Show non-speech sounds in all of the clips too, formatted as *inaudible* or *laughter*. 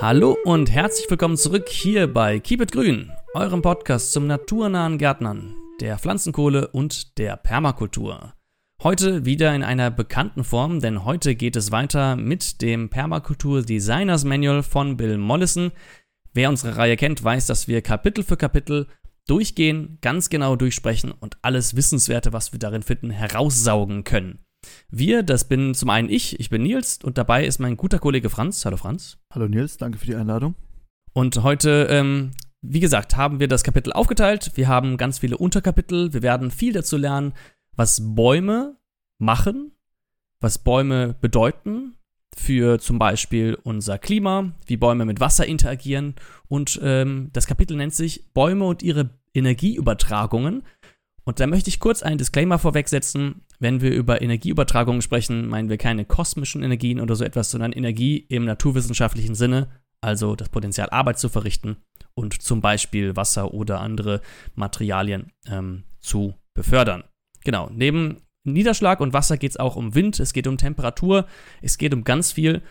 Hallo und herzlich willkommen zurück hier bei Keep It Grün, eurem Podcast zum naturnahen Gärtnern, der Pflanzenkohle und der Permakultur. Heute wieder in einer bekannten Form, denn heute geht es weiter mit dem Permakultur Designers Manual von Bill Mollison. Wer unsere Reihe kennt, weiß, dass wir Kapitel für Kapitel durchgehen, ganz genau durchsprechen und alles Wissenswerte, was wir darin finden, heraussaugen können. Wir, das bin zum einen ich, ich bin Nils und dabei ist mein guter Kollege Franz. Hallo Franz. Hallo Nils, danke für die Einladung. Und heute, ähm, wie gesagt, haben wir das Kapitel aufgeteilt. Wir haben ganz viele Unterkapitel. Wir werden viel dazu lernen, was Bäume machen, was Bäume bedeuten für zum Beispiel unser Klima, wie Bäume mit Wasser interagieren. Und ähm, das Kapitel nennt sich Bäume und ihre Energieübertragungen. Und da möchte ich kurz einen Disclaimer vorwegsetzen. Wenn wir über Energieübertragungen sprechen, meinen wir keine kosmischen Energien oder so etwas, sondern Energie im naturwissenschaftlichen Sinne, also das Potenzial, Arbeit zu verrichten und zum Beispiel Wasser oder andere Materialien ähm, zu befördern. Genau, neben Niederschlag und Wasser geht es auch um Wind, es geht um Temperatur, es geht um ganz viel.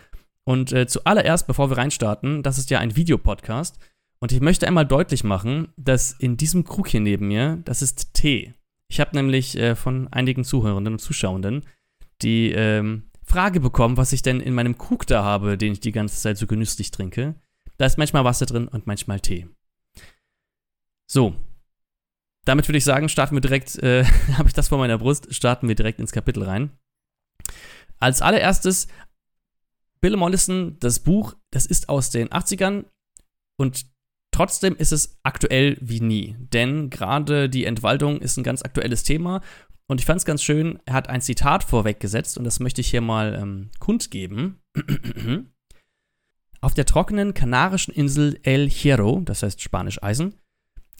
Und äh, zuallererst, bevor wir reinstarten, das ist ja ein Videopodcast, und ich möchte einmal deutlich machen, dass in diesem Krug hier neben mir, das ist Tee. Ich habe nämlich äh, von einigen Zuhörenden und Zuschauenden die ähm, Frage bekommen, was ich denn in meinem Krug da habe, den ich die ganze Zeit so genüsslich trinke. Da ist manchmal Wasser drin und manchmal Tee. So. Damit würde ich sagen, starten wir direkt, äh, *laughs* habe ich das vor meiner Brust, starten wir direkt ins Kapitel rein. Als allererstes, Bill Mollison, das Buch, das ist aus den 80ern und Trotzdem ist es aktuell wie nie, denn gerade die Entwaldung ist ein ganz aktuelles Thema und ich fand es ganz schön, er hat ein Zitat vorweggesetzt und das möchte ich hier mal ähm, kundgeben. *clears throat* Auf der trockenen kanarischen Insel El Hierro, das heißt Spanisch Eisen,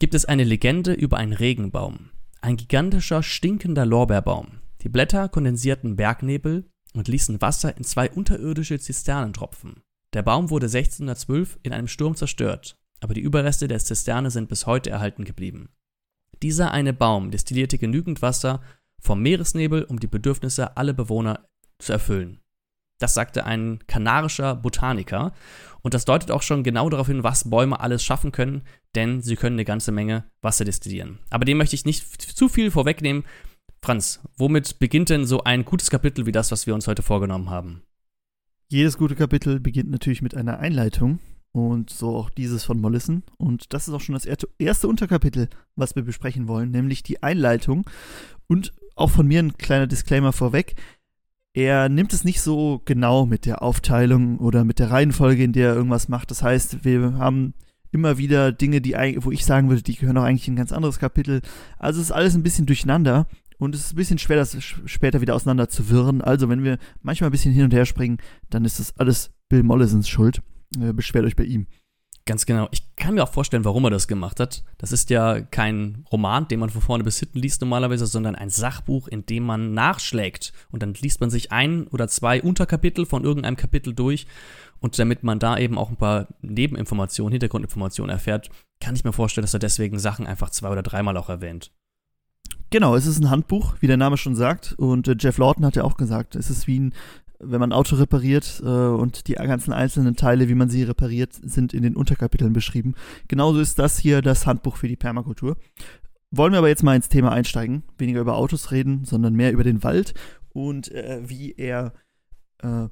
gibt es eine Legende über einen Regenbaum. Ein gigantischer, stinkender Lorbeerbaum. Die Blätter kondensierten Bergnebel und ließen Wasser in zwei unterirdische Zisternen tropfen. Der Baum wurde 1612 in einem Sturm zerstört aber die Überreste der Zisterne sind bis heute erhalten geblieben. Dieser eine Baum destillierte genügend Wasser vom Meeresnebel, um die Bedürfnisse aller Bewohner zu erfüllen. Das sagte ein kanarischer Botaniker. Und das deutet auch schon genau darauf hin, was Bäume alles schaffen können, denn sie können eine ganze Menge Wasser destillieren. Aber dem möchte ich nicht zu viel vorwegnehmen. Franz, womit beginnt denn so ein gutes Kapitel wie das, was wir uns heute vorgenommen haben? Jedes gute Kapitel beginnt natürlich mit einer Einleitung. Und so auch dieses von Mollison. Und das ist auch schon das erste Unterkapitel, was wir besprechen wollen, nämlich die Einleitung. Und auch von mir ein kleiner Disclaimer vorweg. Er nimmt es nicht so genau mit der Aufteilung oder mit der Reihenfolge, in der er irgendwas macht. Das heißt, wir haben immer wieder Dinge, die, wo ich sagen würde, die gehören auch eigentlich in ein ganz anderes Kapitel. Also es ist alles ein bisschen durcheinander und es ist ein bisschen schwer, das später wieder auseinander zu wirren. Also wenn wir manchmal ein bisschen hin und her springen, dann ist das alles Bill Mollisons Schuld. Äh, beschwert euch bei ihm. Ganz genau. Ich kann mir auch vorstellen, warum er das gemacht hat. Das ist ja kein Roman, den man von vorne bis hinten liest normalerweise, sondern ein Sachbuch, in dem man nachschlägt. Und dann liest man sich ein oder zwei Unterkapitel von irgendeinem Kapitel durch. Und damit man da eben auch ein paar Nebeninformationen, Hintergrundinformationen erfährt, kann ich mir vorstellen, dass er deswegen Sachen einfach zwei oder dreimal auch erwähnt. Genau, es ist ein Handbuch, wie der Name schon sagt. Und äh, Jeff Lawton hat ja auch gesagt, es ist wie ein wenn man ein Auto repariert äh, und die ganzen einzelnen Teile, wie man sie repariert, sind in den Unterkapiteln beschrieben. Genauso ist das hier das Handbuch für die Permakultur. Wollen wir aber jetzt mal ins Thema einsteigen, weniger über Autos reden, sondern mehr über den Wald und äh, wie er äh,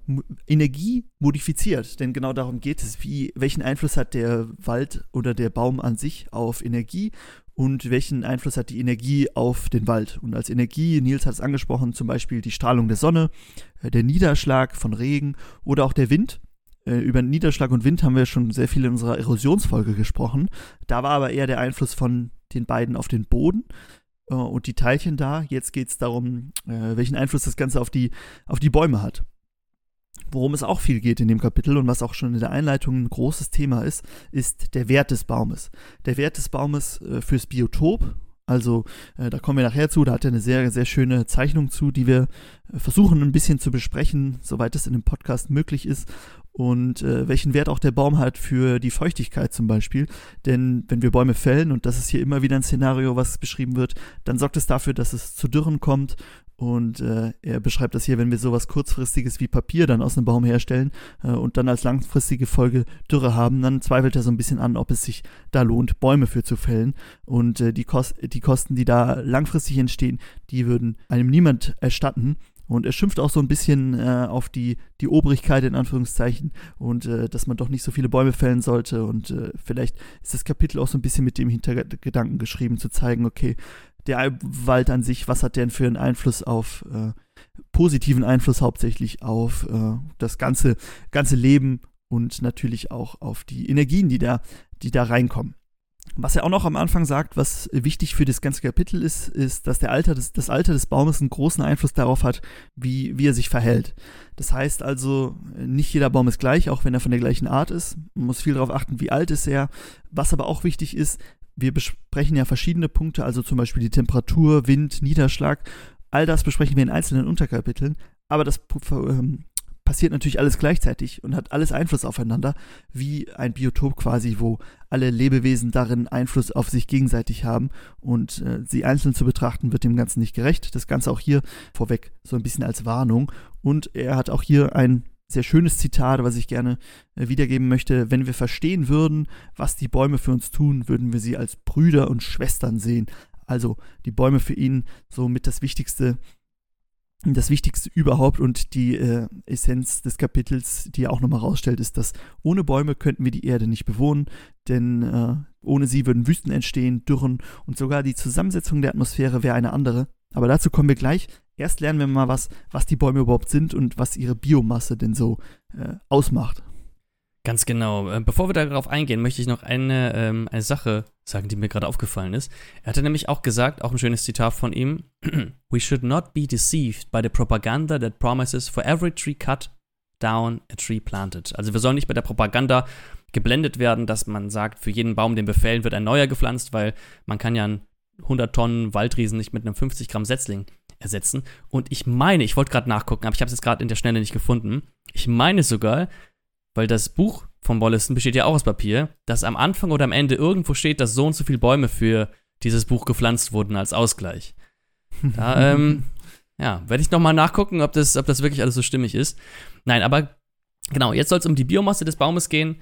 Energie modifiziert. Denn genau darum geht es. Wie, welchen Einfluss hat der Wald oder der Baum an sich auf Energie und welchen Einfluss hat die Energie auf den Wald. Und als Energie, Nils hat es angesprochen, zum Beispiel die Strahlung der Sonne, äh, der Niederschlag von Regen oder auch der Wind. Äh, über Niederschlag und Wind haben wir schon sehr viel in unserer Erosionsfolge gesprochen. Da war aber eher der Einfluss von den beiden auf den Boden äh, und die Teilchen da. Jetzt geht es darum, welchen Einfluss das Ganze auf die, auf die Bäume hat. Worum es auch viel geht in dem Kapitel und was auch schon in der Einleitung ein großes Thema ist, ist der Wert des Baumes. Der Wert des Baumes äh, fürs Biotop. Also äh, da kommen wir nachher zu, da hat er eine sehr, sehr schöne Zeichnung zu, die wir äh, versuchen ein bisschen zu besprechen, soweit es in dem Podcast möglich ist. Und äh, welchen Wert auch der Baum hat für die Feuchtigkeit zum Beispiel. Denn wenn wir Bäume fällen, und das ist hier immer wieder ein Szenario, was beschrieben wird, dann sorgt es dafür, dass es zu Dürren kommt Und äh, er beschreibt das hier, wenn wir sowas kurzfristiges wie Papier dann aus einem Baum herstellen äh, und dann als langfristige Folge Dürre haben, dann zweifelt er so ein bisschen an, ob es sich da lohnt, Bäume für zu fällen. Und äh, die, Kost die Kosten, die da langfristig entstehen, die würden einem niemand erstatten. Und er schimpft auch so ein bisschen äh, auf die, die Obrigkeit in Anführungszeichen und äh, dass man doch nicht so viele Bäume fällen sollte. Und äh, vielleicht ist das Kapitel auch so ein bisschen mit dem Hintergedanken geschrieben, zu zeigen, okay, der Wald an sich, was hat der denn für einen Einfluss auf, äh, positiven Einfluss hauptsächlich auf äh, das ganze, ganze Leben und natürlich auch auf die Energien, die da, die da reinkommen. Was er auch noch am Anfang sagt, was wichtig für das ganze Kapitel ist, ist, dass der Alter des, das Alter des Baumes einen großen Einfluss darauf hat, wie, wie er sich verhält. Das heißt also, nicht jeder Baum ist gleich, auch wenn er von der gleichen Art ist. Man muss viel darauf achten, wie alt ist er. Was aber auch wichtig ist, wir besprechen ja verschiedene Punkte, also zum Beispiel die Temperatur, Wind, Niederschlag. All das besprechen wir in einzelnen Unterkapiteln. Aber das ähm, passiert natürlich alles gleichzeitig und hat alles Einfluss aufeinander, wie ein Biotop quasi, wo alle Lebewesen darin Einfluss auf sich gegenseitig haben und äh, sie einzeln zu betrachten, wird dem Ganzen nicht gerecht. Das Ganze auch hier vorweg so ein bisschen als Warnung. Und er hat auch hier ein sehr schönes Zitat, was ich gerne äh, wiedergeben möchte. Wenn wir verstehen würden, was die Bäume für uns tun, würden wir sie als Brüder und Schwestern sehen. Also die Bäume für ihn so mit das Wichtigste, das Wichtigste überhaupt und die äh, Essenz des Kapitels, die er auch nochmal rausstellt, ist, dass ohne Bäume könnten wir die Erde nicht bewohnen, denn äh, ohne sie würden Wüsten entstehen, Dürren und sogar die Zusammensetzung der Atmosphäre wäre eine andere. Aber dazu kommen wir gleich. Erst lernen wir mal was, was die Bäume überhaupt sind und was ihre Biomasse denn so äh, ausmacht. Ganz genau. Äh, bevor wir darauf eingehen, möchte ich noch eine, ähm, eine Sache sagen, die mir gerade aufgefallen ist. Er hatte nämlich auch gesagt, auch ein schönes Zitat von ihm: *clears throat* We should not be deceived by the propaganda that promises for every tree cut down a tree planted. Also wir sollen nicht bei der Propaganda geblendet werden, dass man sagt, für jeden Baum, den befällen, wird ein neuer gepflanzt, weil man kann ja einen 100 Tonnen Waldriesen nicht mit einem 50 Gramm Setzling ersetzen. Und ich meine, ich wollte gerade nachgucken, aber ich habe es jetzt gerade in der Schnelle nicht gefunden. Ich meine sogar, weil das Buch von Wollaston besteht ja auch aus Papier, dass am Anfang oder am Ende irgendwo steht, dass so und so viele Bäume für dieses Buch gepflanzt wurden als Ausgleich. Da, *laughs* ähm, ja, werde ich nochmal nachgucken, ob das, ob das wirklich alles so stimmig ist. Nein, aber genau, jetzt soll es um die Biomasse des Baumes gehen.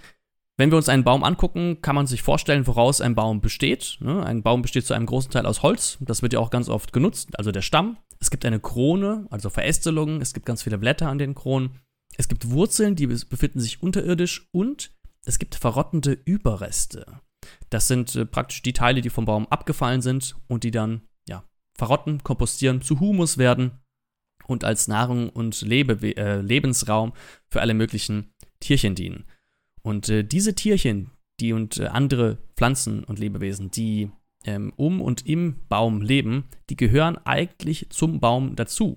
Wenn wir uns einen Baum angucken, kann man sich vorstellen, woraus ein Baum besteht. Ne? Ein Baum besteht zu einem großen Teil aus Holz. Das wird ja auch ganz oft genutzt, also der Stamm. Es gibt eine Krone, also Verästelungen. Es gibt ganz viele Blätter an den Kronen. Es gibt Wurzeln, die befinden sich unterirdisch. Und es gibt verrottende Überreste. Das sind äh, praktisch die Teile, die vom Baum abgefallen sind und die dann ja, verrotten, kompostieren, zu Humus werden und als Nahrung und Lebe äh, Lebensraum für alle möglichen Tierchen dienen. Und äh, diese Tierchen, die und äh, andere Pflanzen und Lebewesen, die ähm, um und im Baum leben, die gehören eigentlich zum Baum dazu.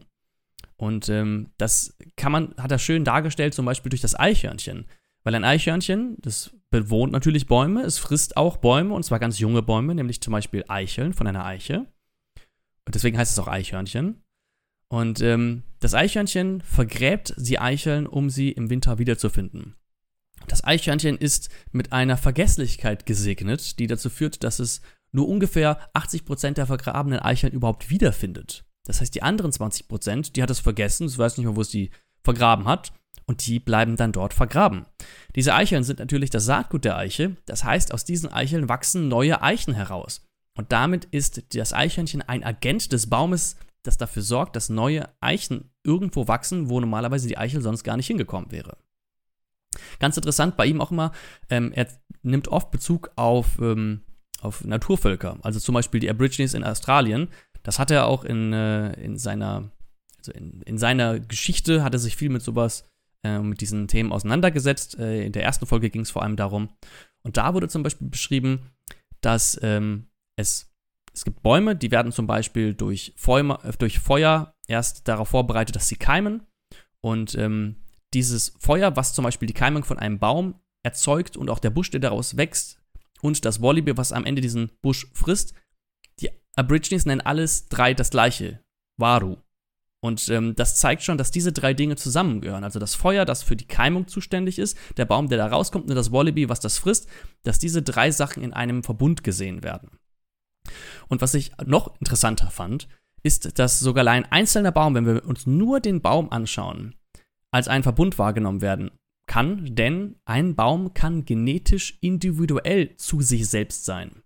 Und ähm, das kann man, hat er schön dargestellt, zum Beispiel durch das Eichhörnchen. Weil ein Eichhörnchen, das bewohnt natürlich Bäume, es frisst auch Bäume, und zwar ganz junge Bäume, nämlich zum Beispiel Eicheln von einer Eiche. Und deswegen heißt es auch Eichhörnchen. Und ähm, das Eichhörnchen vergräbt die Eicheln, um sie im Winter wiederzufinden. Das Eichhörnchen ist mit einer Vergesslichkeit gesegnet, die dazu führt, dass es nur ungefähr 80% der vergrabenen Eicheln überhaupt wiederfindet. Das heißt, die anderen 20%, die hat es vergessen, es weiß nicht mehr, wo es die vergraben hat, und die bleiben dann dort vergraben. Diese Eicheln sind natürlich das Saatgut der Eiche, das heißt, aus diesen Eicheln wachsen neue Eichen heraus. Und damit ist das Eichhörnchen ein Agent des Baumes, das dafür sorgt, dass neue Eichen irgendwo wachsen, wo normalerweise die Eichel sonst gar nicht hingekommen wäre. Ganz interessant bei ihm auch immer, ähm, er nimmt oft Bezug auf, ähm, auf Naturvölker, also zum Beispiel die Aborigines in Australien. Das hat er auch in, äh, in seiner, also in, in, seiner Geschichte, hat er sich viel mit sowas, äh, mit diesen Themen auseinandergesetzt. Äh, in der ersten Folge ging es vor allem darum. Und da wurde zum Beispiel beschrieben, dass ähm, es, es gibt Bäume, die werden zum Beispiel durch Feuer, durch Feuer erst darauf vorbereitet, dass sie keimen. Und ähm, dieses Feuer, was zum Beispiel die Keimung von einem Baum erzeugt und auch der Busch, der daraus wächst, und das Wallaby, was am Ende diesen Busch frisst, die Aborigines nennen alles drei das gleiche, Waru. Und ähm, das zeigt schon, dass diese drei Dinge zusammengehören. Also das Feuer, das für die Keimung zuständig ist, der Baum, der da rauskommt, und das Wallaby, was das frisst, dass diese drei Sachen in einem Verbund gesehen werden. Und was ich noch interessanter fand, ist, dass sogar ein einzelner Baum, wenn wir uns nur den Baum anschauen, als ein Verbund wahrgenommen werden kann, denn ein Baum kann genetisch individuell zu sich selbst sein.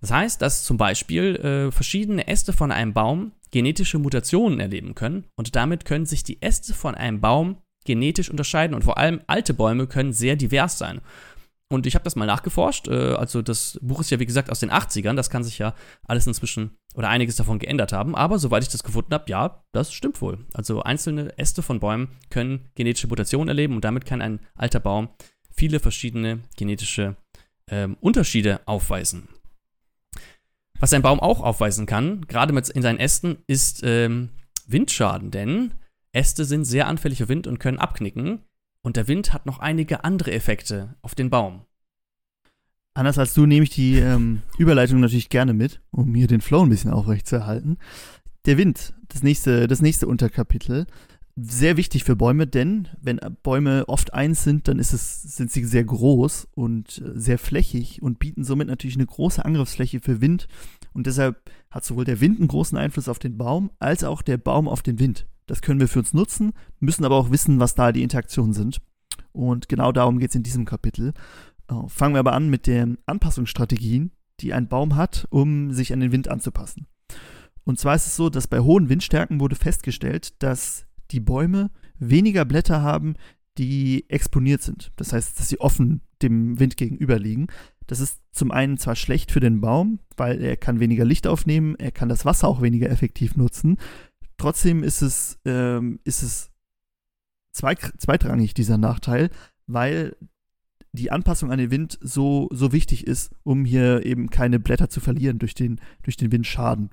Das heißt, dass zum Beispiel äh, verschiedene Äste von einem Baum genetische Mutationen erleben können und damit können sich die Äste von einem Baum genetisch unterscheiden und vor allem alte Bäume können sehr divers sein. Und ich habe das mal nachgeforscht. Äh, also das Buch ist ja wie gesagt aus den 80ern. Das kann sich ja alles inzwischen oder einiges davon geändert haben. Aber soweit ich das gefunden habe, ja, das stimmt wohl. Also einzelne Äste von Bäumen können genetische Mutationen erleben und damit kann ein alter Baum viele verschiedene genetische ähm, Unterschiede aufweisen. Was ein Baum auch aufweisen kann, gerade mit in seinen Ästen, ist ähm, Windschaden, denn Äste sind sehr anfällig für Wind und können abknicken. Und der Wind hat noch einige andere Effekte auf den Baum. Anders als du nehme ich die ähm, Überleitung natürlich gerne mit, um hier den Flow ein bisschen aufrecht zu erhalten. Der Wind, das nächste, das nächste Unterkapitel, sehr wichtig für Bäume, denn wenn Bäume oft eins sind, dann es, sind sie sehr groß und äh, sehr flächig und bieten somit natürlich eine große Angriffsfläche für Wind. Und deshalb hat sowohl der Wind einen großen Einfluss auf den Baum, als auch der Baum auf den Wind. Das können wir für uns nutzen, müssen aber auch wissen, was da die Interaktionen sind. Und genau darum geht es in diesem Kapitel. Äh, fangen wir aber an mit den Anpassungsstrategien, die ein Baum hat, um sich an den Wind anzupassen. Und zwar ist es so, dass bei hohen Windstärken wurde festgestellt, dass die Bäume weniger Blätter haben, die exponiert sind. Das heißt, dass sie offen dem Wind gegenüber liegen. Das ist zum einen zwar schlecht für den Baum, weil er kann weniger Licht aufnehmen, er kann das Wasser auch weniger effektiv nutzen. Trotzdem ist es, ähm, ist es zweitrangig, dieser Nachteil, weil die Anpassung an den Wind so, so wichtig ist, um hier eben keine Blätter zu verlieren durch den, durch den Windschaden.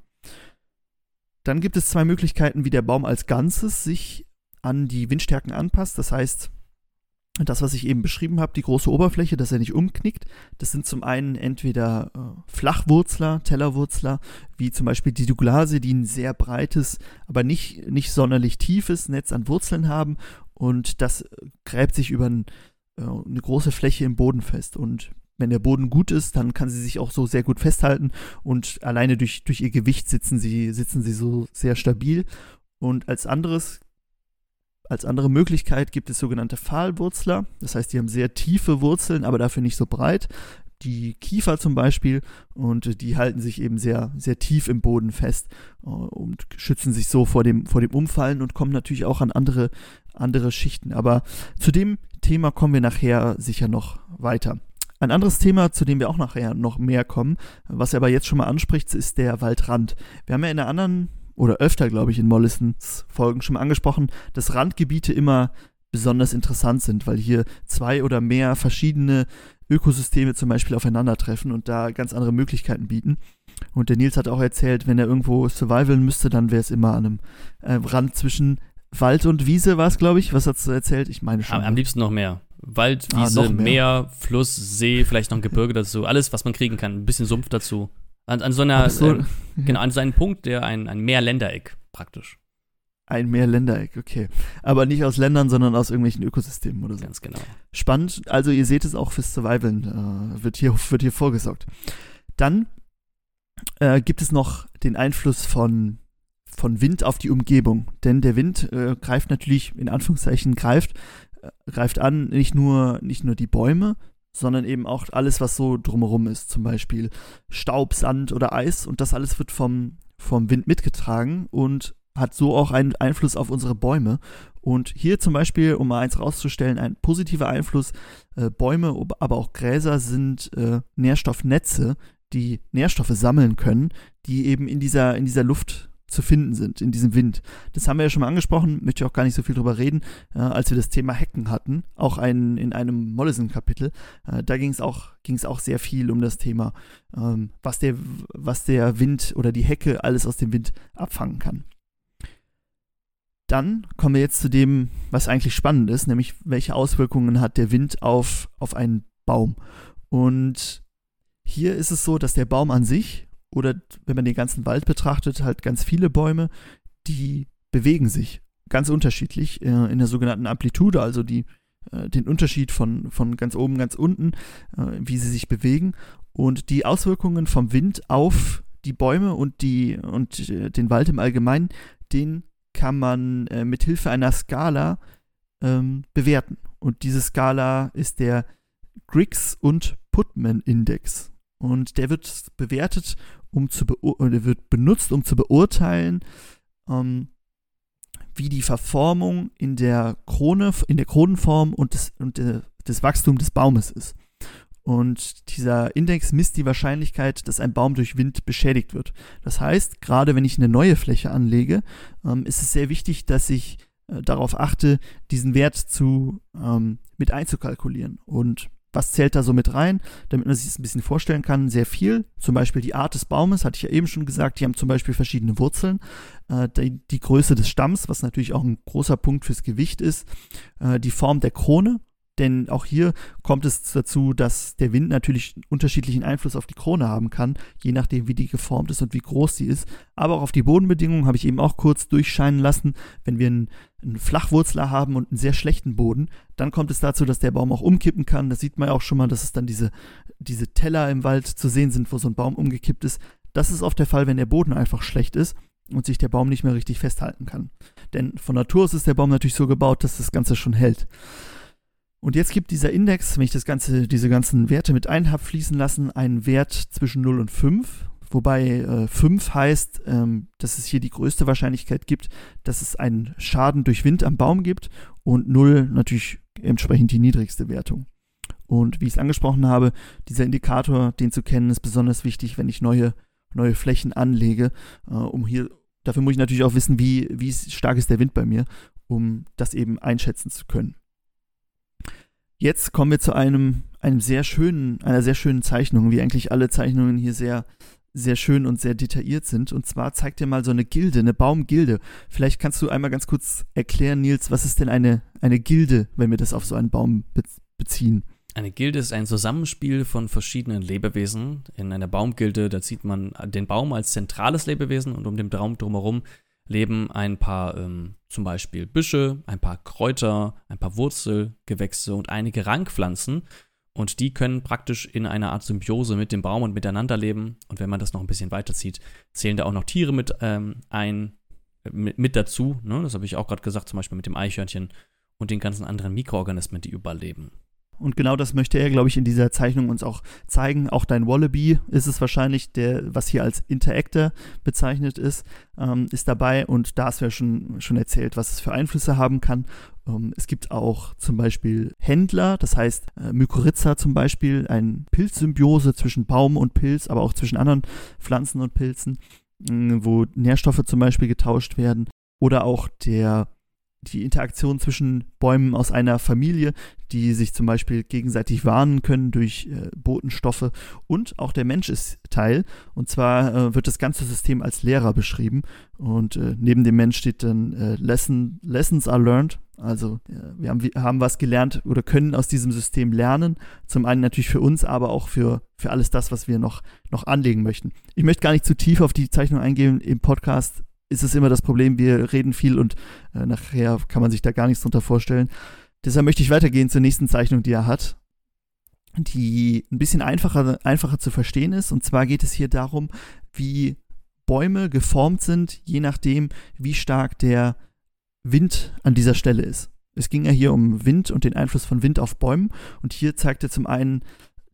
Dann gibt es zwei Möglichkeiten, wie der Baum als Ganzes sich an die Windstärken anpasst. Das heißt, das, was ich eben beschrieben habe, die große Oberfläche, dass er nicht umknickt, das sind zum einen entweder äh, Flachwurzler, Tellerwurzler, wie zum Beispiel die Douglasie, die ein sehr breites, aber nicht, nicht sonderlich tiefes Netz an Wurzeln haben und das gräbt sich über ein, äh, eine große Fläche im Boden fest. Und wenn der Boden gut ist, dann kann sie sich auch so sehr gut festhalten und alleine durch, durch ihr Gewicht sitzen sie, sitzen sie so sehr stabil. Und als anderes, als andere Möglichkeit gibt es sogenannte Pfahlwurzler. Das heißt, die haben sehr tiefe Wurzeln, aber dafür nicht so breit. Die Kiefer zum Beispiel und die halten sich eben sehr, sehr tief im Boden fest äh, und schützen sich so vor dem, vor dem Umfallen und kommen natürlich auch an andere, andere Schichten. Aber zu dem Thema kommen wir nachher sicher noch weiter. Ein anderes Thema, zu dem wir auch nachher noch mehr kommen, was er aber jetzt schon mal anspricht, ist der Waldrand. Wir haben ja in der anderen oder öfter, glaube ich, in Mollisons Folgen schon mal angesprochen, dass Randgebiete immer besonders interessant sind, weil hier zwei oder mehr verschiedene Ökosysteme zum Beispiel aufeinandertreffen und da ganz andere Möglichkeiten bieten. Und der Nils hat auch erzählt, wenn er irgendwo survivalen müsste, dann wäre es immer an einem äh, Rand zwischen Wald und Wiese, war es, glaube ich. Was hat du erzählt? Ich meine schon. Am, am liebsten noch mehr. Wald, ah, Wiese, ah, Meer, Fluss, See, vielleicht noch ein Gebirge dazu. Alles, was man kriegen kann. Ein bisschen Sumpf dazu. An, an so einer, so. äh, *laughs* genau, an so einem Punkt, der ein, ein Mehrländereck praktisch. Ein Mehrländereck, okay. Aber nicht aus Ländern, sondern aus irgendwelchen Ökosystemen oder so. Ganz genau. Spannend. Also ihr seht es auch fürs Survivalen äh, wird, hier, *laughs* wird hier vorgesorgt. Dann äh, gibt es noch den Einfluss von, von Wind auf die Umgebung. Denn der Wind äh, greift natürlich, in Anführungszeichen, greift greift an, nicht nur, nicht nur die Bäume, sondern eben auch alles, was so drumherum ist. Zum Beispiel Staub, Sand oder Eis. Und das alles wird vom, vom Wind mitgetragen und hat so auch einen Einfluss auf unsere Bäume. Und hier zum Beispiel, um mal eins rauszustellen, ein positiver Einfluss, äh, Bäume, aber auch Gräser sind äh, Nährstoffnetze, die Nährstoffe sammeln können, die eben in dieser, in dieser Luft zu finden sind in diesem Wind. Das haben wir ja schon mal angesprochen, möchte ich auch gar nicht so viel drüber reden, äh, als wir das Thema Hacken hatten, auch ein, in einem Mollison-Kapitel. Äh, da ging es auch, auch sehr viel um das Thema, ähm, was, der, was der Wind oder die Hecke alles aus dem Wind abfangen kann. Dann kommen wir jetzt zu dem, was eigentlich spannend ist, nämlich welche Auswirkungen hat der Wind auf, auf einen Baum. Und hier ist es so, dass der Baum an sich oder wenn man den ganzen Wald betrachtet, halt ganz viele Bäume, die bewegen sich ganz unterschiedlich äh, in der sogenannten Amplitude, also die, äh, den Unterschied von, von ganz oben, ganz unten, äh, wie sie sich bewegen. Und die Auswirkungen vom Wind auf die Bäume und, die, und äh, den Wald im Allgemeinen, den kann man äh, mit Hilfe einer Skala ähm, bewerten. Und diese Skala ist der Griggs und Putman Index. Und der wird bewertet, um zu oder wird benutzt, um zu beurteilen, ähm, wie die Verformung in der Krone, in der Kronenform und des, und de, des Wachstums des Baumes ist. Und dieser Index misst die Wahrscheinlichkeit, dass ein Baum durch Wind beschädigt wird. Das heißt, gerade wenn ich eine neue Fläche anlege, ähm, ist es sehr wichtig, dass ich äh, darauf achte, diesen Wert zu, ähm, mit einzukalkulieren. Und was zählt da so mit rein, damit man sich das ein bisschen vorstellen kann? Sehr viel. Zum Beispiel die Art des Baumes, hatte ich ja eben schon gesagt. Die haben zum Beispiel verschiedene Wurzeln. Äh, die, die, Größe des Stamms, was natürlich auch ein großer Punkt fürs Gewicht ist. Äh, die Form der Krone, denn auch hier kommt es dazu, dass der Wind natürlich unterschiedlichen Einfluss auf die Krone haben kann, je nachdem, wie die geformt ist und wie groß sie ist. Aber auch auf die Bodenbedingungen habe ich eben auch kurz durchscheinen lassen. Wenn wir einen, einen Flachwurzler haben und einen sehr schlechten Boden, dann kommt es dazu, dass der Baum auch umkippen kann. Das sieht man ja auch schon mal, dass es dann diese, diese Teller im Wald zu sehen sind, wo so ein Baum umgekippt ist. Das ist oft der Fall, wenn der Boden einfach schlecht ist und sich der Baum nicht mehr richtig festhalten kann. Denn von Natur aus ist der Baum natürlich so gebaut, dass das Ganze schon hält. Und jetzt gibt dieser Index, wenn ich das ganze, diese ganzen Werte mit ein habe fließen lassen, einen Wert zwischen 0 und 5. Wobei äh, 5 heißt, ähm, dass es hier die größte Wahrscheinlichkeit gibt, dass es einen Schaden durch Wind am Baum gibt und 0 natürlich entsprechend die niedrigste Wertung. Und wie ich es angesprochen habe, dieser Indikator, den zu kennen, ist besonders wichtig, wenn ich neue, neue Flächen anlege, äh, um hier, dafür muss ich natürlich auch wissen, wie, wie stark ist der Wind bei mir, um das eben einschätzen zu können. Jetzt kommen wir zu einem, einem sehr schönen, einer sehr schönen Zeichnung, wie eigentlich alle Zeichnungen hier sehr, sehr schön und sehr detailliert sind. Und zwar zeigt dir mal so eine Gilde, eine Baumgilde. Vielleicht kannst du einmal ganz kurz erklären, Nils, was ist denn eine, eine Gilde, wenn wir das auf so einen Baum beziehen? Eine Gilde ist ein Zusammenspiel von verschiedenen Lebewesen. In einer Baumgilde, da zieht man den Baum als zentrales Lebewesen und um den Baum drumherum leben ein paar ähm, zum Beispiel Büsche, ein paar Kräuter, ein paar Wurzelgewächse und einige Rankpflanzen. Und die können praktisch in einer Art Symbiose mit dem Baum und miteinander leben. Und wenn man das noch ein bisschen weiterzieht, zählen da auch noch Tiere mit ähm, ein, mit, mit dazu. Ne? Das habe ich auch gerade gesagt, zum Beispiel mit dem Eichhörnchen und den ganzen anderen Mikroorganismen, die überleben. Und genau das möchte er, glaube ich, in dieser Zeichnung uns auch zeigen. Auch dein Wallaby ist es wahrscheinlich, der, was hier als Interactor bezeichnet ist, ähm, ist dabei. Und da du ja schon, schon erzählt, was es für Einflüsse haben kann. Ähm, es gibt auch zum Beispiel Händler, das heißt äh, Mykorrhiza zum Beispiel, eine Pilzsymbiose zwischen Baum und Pilz, aber auch zwischen anderen Pflanzen und Pilzen, äh, wo Nährstoffe zum Beispiel getauscht werden. Oder auch der die Interaktion zwischen Bäumen aus einer Familie, die sich zum Beispiel gegenseitig warnen können durch äh, Botenstoffe. Und auch der Mensch ist Teil. Und zwar äh, wird das ganze System als Lehrer beschrieben. Und äh, neben dem Mensch steht dann äh, Lesson, Lessons are learned. Also wir haben, wir haben was gelernt oder können aus diesem System lernen. Zum einen natürlich für uns, aber auch für, für alles das, was wir noch, noch anlegen möchten. Ich möchte gar nicht zu tief auf die Zeichnung eingehen im Podcast ist es immer das Problem, wir reden viel und äh, nachher kann man sich da gar nichts drunter vorstellen. Deshalb möchte ich weitergehen zur nächsten Zeichnung, die er hat, die ein bisschen einfacher, einfacher zu verstehen ist. Und zwar geht es hier darum, wie Bäume geformt sind, je nachdem, wie stark der Wind an dieser Stelle ist. Es ging ja hier um Wind und den Einfluss von Wind auf Bäumen. Und hier zeigt er zum einen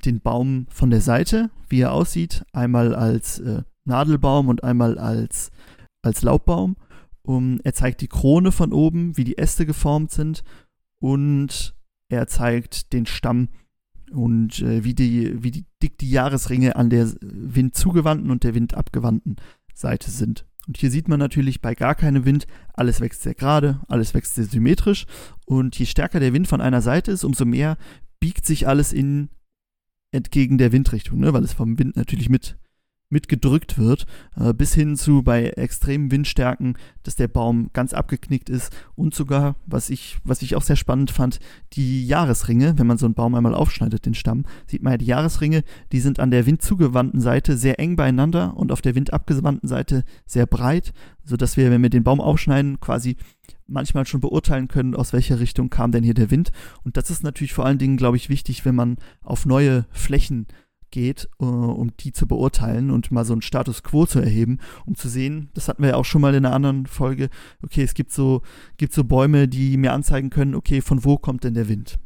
den Baum von der Seite, wie er aussieht, einmal als äh, Nadelbaum und einmal als als Laubbaum. Um, er zeigt die Krone von oben, wie die Äste geformt sind und er zeigt den Stamm und äh, wie, die, wie die, dick die Jahresringe an der windzugewandten und der windabgewandten Seite sind. Und hier sieht man natürlich bei gar keinem Wind, alles wächst sehr gerade, alles wächst sehr symmetrisch. Und je stärker der Wind von einer Seite ist, umso mehr biegt sich alles in entgegen der Windrichtung, ne? weil es vom Wind natürlich mit mitgedrückt wird, äh, bis hin zu bei extremen Windstärken, dass der Baum ganz abgeknickt ist und sogar, was ich, was ich auch sehr spannend fand, die Jahresringe, wenn man so einen Baum einmal aufschneidet, den Stamm, sieht man ja die Jahresringe, die sind an der windzugewandten Seite sehr eng beieinander und auf der windabgewandten Seite sehr breit, sodass wir, wenn wir den Baum aufschneiden, quasi manchmal schon beurteilen können, aus welcher Richtung kam denn hier der Wind. Und das ist natürlich vor allen Dingen, glaube ich, wichtig, wenn man auf neue Flächen geht, uh, um die zu beurteilen und mal so einen Status quo zu erheben, um zu sehen, das hatten wir ja auch schon mal in einer anderen Folge, okay, es gibt so, gibt so Bäume, die mir anzeigen können, okay, von wo kommt denn der Wind?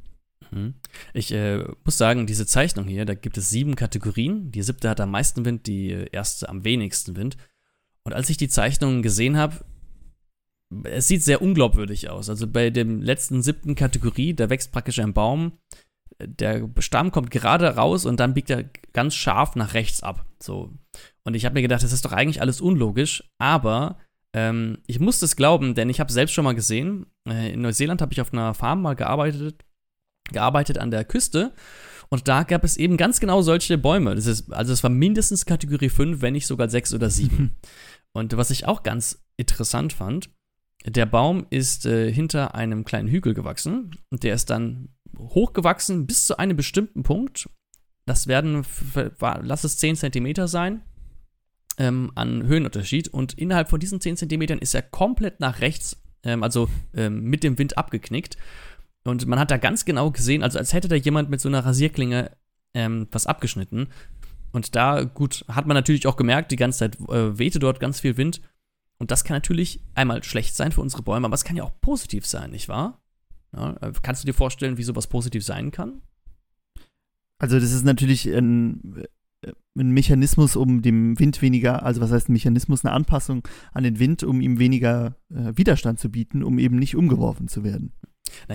Mhm. Ich äh, muss sagen, diese Zeichnung hier, da gibt es sieben Kategorien. Die siebte hat am meisten Wind, die erste am wenigsten Wind. Und als ich die Zeichnung gesehen habe, es sieht sehr unglaubwürdig aus. Also bei dem letzten siebten Kategorie, da wächst praktisch ein Baum, der Stamm kommt gerade raus und dann biegt er ganz scharf nach rechts ab. So. Und ich habe mir gedacht, das ist doch eigentlich alles unlogisch, aber ähm, ich musste es glauben, denn ich habe selbst schon mal gesehen, äh, in Neuseeland habe ich auf einer Farm mal gearbeitet gearbeitet an der Küste. Und da gab es eben ganz genau solche Bäume. Das ist, also es war mindestens Kategorie 5, wenn nicht sogar 6 oder 7. *laughs* und was ich auch ganz interessant fand, der Baum ist äh, hinter einem kleinen Hügel gewachsen und der ist dann hochgewachsen bis zu einem bestimmten Punkt. Das werden, lass es 10 Zentimeter sein, ähm, an Höhenunterschied. Und innerhalb von diesen 10 Zentimetern ist er komplett nach rechts, ähm, also ähm, mit dem Wind abgeknickt. Und man hat da ganz genau gesehen, also als hätte da jemand mit so einer Rasierklinge ähm, was abgeschnitten. Und da, gut, hat man natürlich auch gemerkt, die ganze Zeit äh, wehte dort ganz viel Wind. Und das kann natürlich einmal schlecht sein für unsere Bäume, aber es kann ja auch positiv sein, nicht wahr? Ja, äh, kannst du dir vorstellen, wie sowas positiv sein kann? Also, das ist natürlich ein, äh, ein Mechanismus, um dem Wind weniger, also was heißt ein Mechanismus, eine Anpassung an den Wind, um ihm weniger äh, Widerstand zu bieten, um eben nicht umgeworfen zu werden.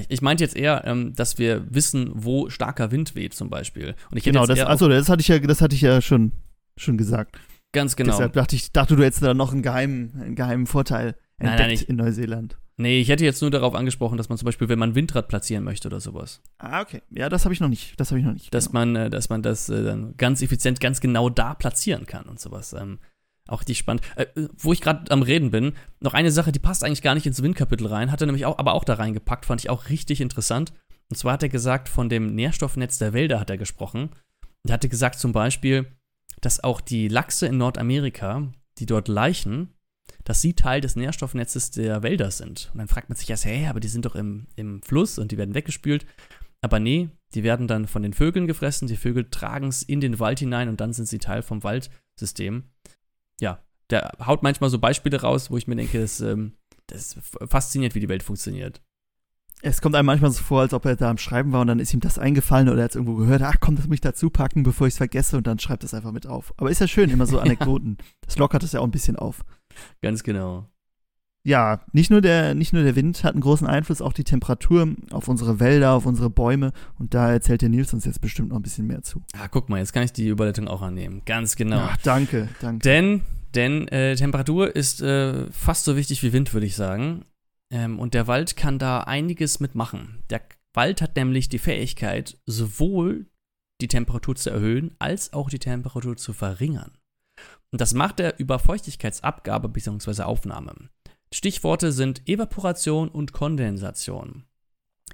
Ich meinte jetzt eher, ähm, dass wir wissen, wo starker Wind weht, zum Beispiel. Und ich genau, das, also das hatte ich ja, das hatte ich ja schon, schon gesagt. Ganz genau. Deshalb dachte ich, dachte du hättest da noch einen geheimen, einen geheimen Vorteil entdeckt nein, nein, in Neuseeland. Nee, ich hätte jetzt nur darauf angesprochen, dass man zum Beispiel, wenn man Windrad platzieren möchte oder sowas. Ah, okay. Ja, das habe ich noch nicht. Das habe ich noch nicht. Dass genau. man, äh, dass man das äh, dann ganz effizient, ganz genau da platzieren kann und sowas. Ähm, auch richtig spannend. Äh, wo ich gerade am Reden bin, noch eine Sache, die passt eigentlich gar nicht ins Windkapitel rein, hat er nämlich auch, aber auch da reingepackt, fand ich auch richtig interessant. Und zwar hat er gesagt, von dem Nährstoffnetz der Wälder hat er gesprochen. Und er hatte gesagt zum Beispiel, dass auch die Lachse in Nordamerika, die dort laichen, dass sie Teil des Nährstoffnetzes der Wälder sind. Und dann fragt man sich erst, hey, aber die sind doch im, im Fluss und die werden weggespült. Aber nee, die werden dann von den Vögeln gefressen. Die Vögel tragen es in den Wald hinein und dann sind sie Teil vom Waldsystem ja, der haut manchmal so Beispiele raus, wo ich mir denke, das, ähm, das fasziniert, wie die Welt funktioniert. Es kommt einem manchmal so vor, als ob er da am Schreiben war und dann ist ihm das eingefallen oder er hat es irgendwo gehört, ach komm, das muss ich dazu packen, bevor ich es vergesse und dann schreibt es einfach mit auf. Aber ist ja schön, immer so *laughs* Anekdoten. das lockert es ja auch ein bisschen auf. Ganz genau. Ja, nicht nur, der, nicht nur der Wind hat einen großen Einfluss, auch die Temperatur auf unsere Wälder, auf unsere Bäume. Und da erzählt der Nils uns jetzt bestimmt noch ein bisschen mehr zu. Ah, guck mal, jetzt kann ich die Überleitung auch annehmen. Ganz genau. Ach, danke, danke. Denn denn äh, Temperatur ist äh, fast so wichtig wie Wind, würde ich sagen. Ähm, und der Wald kann da einiges mitmachen. Der Wald hat nämlich die Fähigkeit, sowohl die Temperatur zu erhöhen, als auch die Temperatur zu verringern. Und das macht er über Feuchtigkeitsabgabe bzw. Aufnahme. Stichworte sind Evaporation und Kondensation.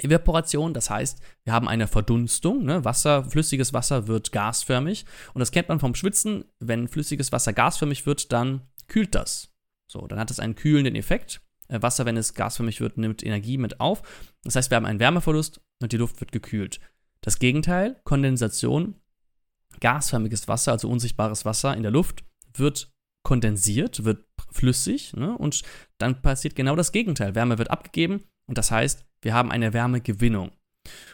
Evaporation, das heißt, wir haben eine Verdunstung. Ne? Wasser, flüssiges Wasser wird gasförmig. Und das kennt man vom Schwitzen. Wenn flüssiges Wasser gasförmig wird, dann kühlt das. So, dann hat es einen kühlenden Effekt. Äh, Wasser, wenn es gasförmig wird, nimmt Energie mit auf. Das heißt, wir haben einen Wärmeverlust und die Luft wird gekühlt. Das Gegenteil, Kondensation, gasförmiges Wasser, also unsichtbares Wasser in der Luft, wird kondensiert, wird flüssig ne? und dann passiert genau das Gegenteil. Wärme wird abgegeben und das heißt, wir haben eine Wärmegewinnung.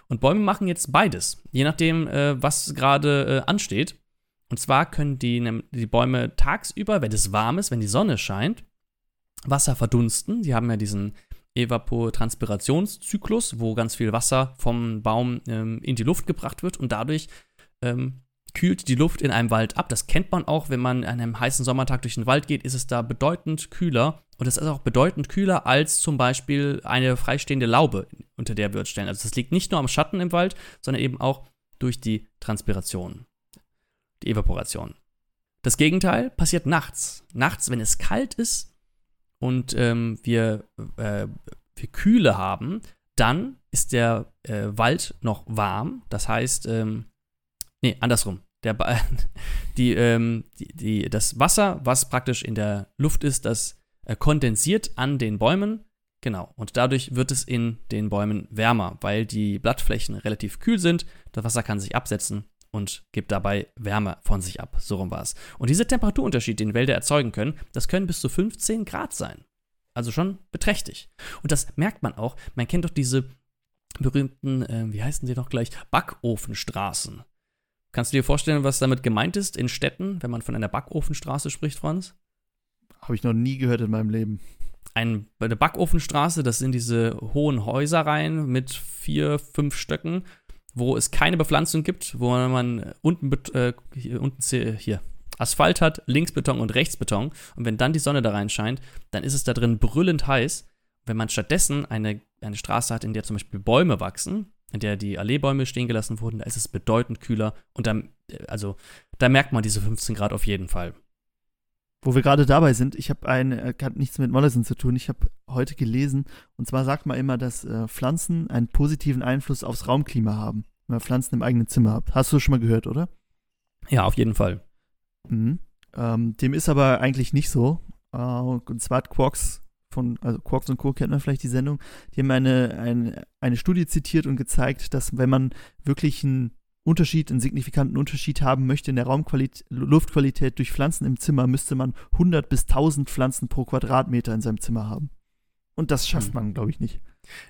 Und Bäume machen jetzt beides, je nachdem, äh, was gerade äh, ansteht. Und zwar können die, die Bäume tagsüber, wenn es warm ist, wenn die Sonne scheint, Wasser verdunsten. Die haben ja diesen Evapotranspirationszyklus, wo ganz viel Wasser vom Baum ähm, in die Luft gebracht wird und dadurch ähm, kühlt die Luft in einem Wald ab. Das kennt man auch, wenn man an einem heißen Sommertag durch den Wald geht, ist es da bedeutend kühler. Und es ist auch bedeutend kühler als zum Beispiel eine freistehende Laube, unter der wir uns stellen. Also das liegt nicht nur am Schatten im Wald, sondern eben auch durch die Transpiration, die Evaporation. Das Gegenteil passiert nachts. Nachts, wenn es kalt ist und ähm, wir, äh, wir Kühle haben, dann ist der äh, Wald noch warm. Das heißt, ähm, nee, andersrum der, *laughs* die, ähm, die, die, das Wasser, was praktisch in der Luft ist, das äh, kondensiert an den Bäumen. Genau. Und dadurch wird es in den Bäumen wärmer, weil die Blattflächen relativ kühl sind. Das Wasser kann sich absetzen und gibt dabei Wärme von sich ab. So rum war es. Und dieser Temperaturunterschied, den Wälder erzeugen können, das können bis zu 15 Grad sein. Also schon beträchtlich. Und das merkt man auch. Man kennt doch diese berühmten, äh, wie heißen sie noch gleich, Backofenstraßen. Kannst du dir vorstellen, was damit gemeint ist in Städten, wenn man von einer Backofenstraße spricht, Franz? Habe ich noch nie gehört in meinem Leben. Ein, eine Backofenstraße, das sind diese hohen Häuserreihen mit vier, fünf Stöcken, wo es keine Bepflanzung gibt, wo man unten, äh, hier, unten hier Asphalt hat, links Beton und rechts Beton. Und wenn dann die Sonne da reinscheint, dann ist es da drin brüllend heiß. Wenn man stattdessen eine, eine Straße hat, in der zum Beispiel Bäume wachsen, in der die Alleebäume stehen gelassen wurden, da ist es bedeutend kühler und dann, also, da merkt man diese 15 Grad auf jeden Fall. Wo wir gerade dabei sind, ich habe ein, äh, hat nichts mit Mollison zu tun, ich habe heute gelesen, und zwar sagt man immer, dass äh, Pflanzen einen positiven Einfluss aufs Raumklima haben, wenn man Pflanzen im eigenen Zimmer hat. Hast du schon mal gehört, oder? Ja, auf jeden Fall. Mhm. Ähm, dem ist aber eigentlich nicht so. Äh, und zwar hat Quarks von, also Quarks und Co. kennt man vielleicht die Sendung, die haben eine, eine, eine Studie zitiert und gezeigt, dass wenn man wirklich einen Unterschied, einen signifikanten Unterschied haben möchte in der Raumqualität, Luftqualität durch Pflanzen im Zimmer, müsste man 100 bis 1000 Pflanzen pro Quadratmeter in seinem Zimmer haben. Und das schafft hm. man, glaube ich, nicht.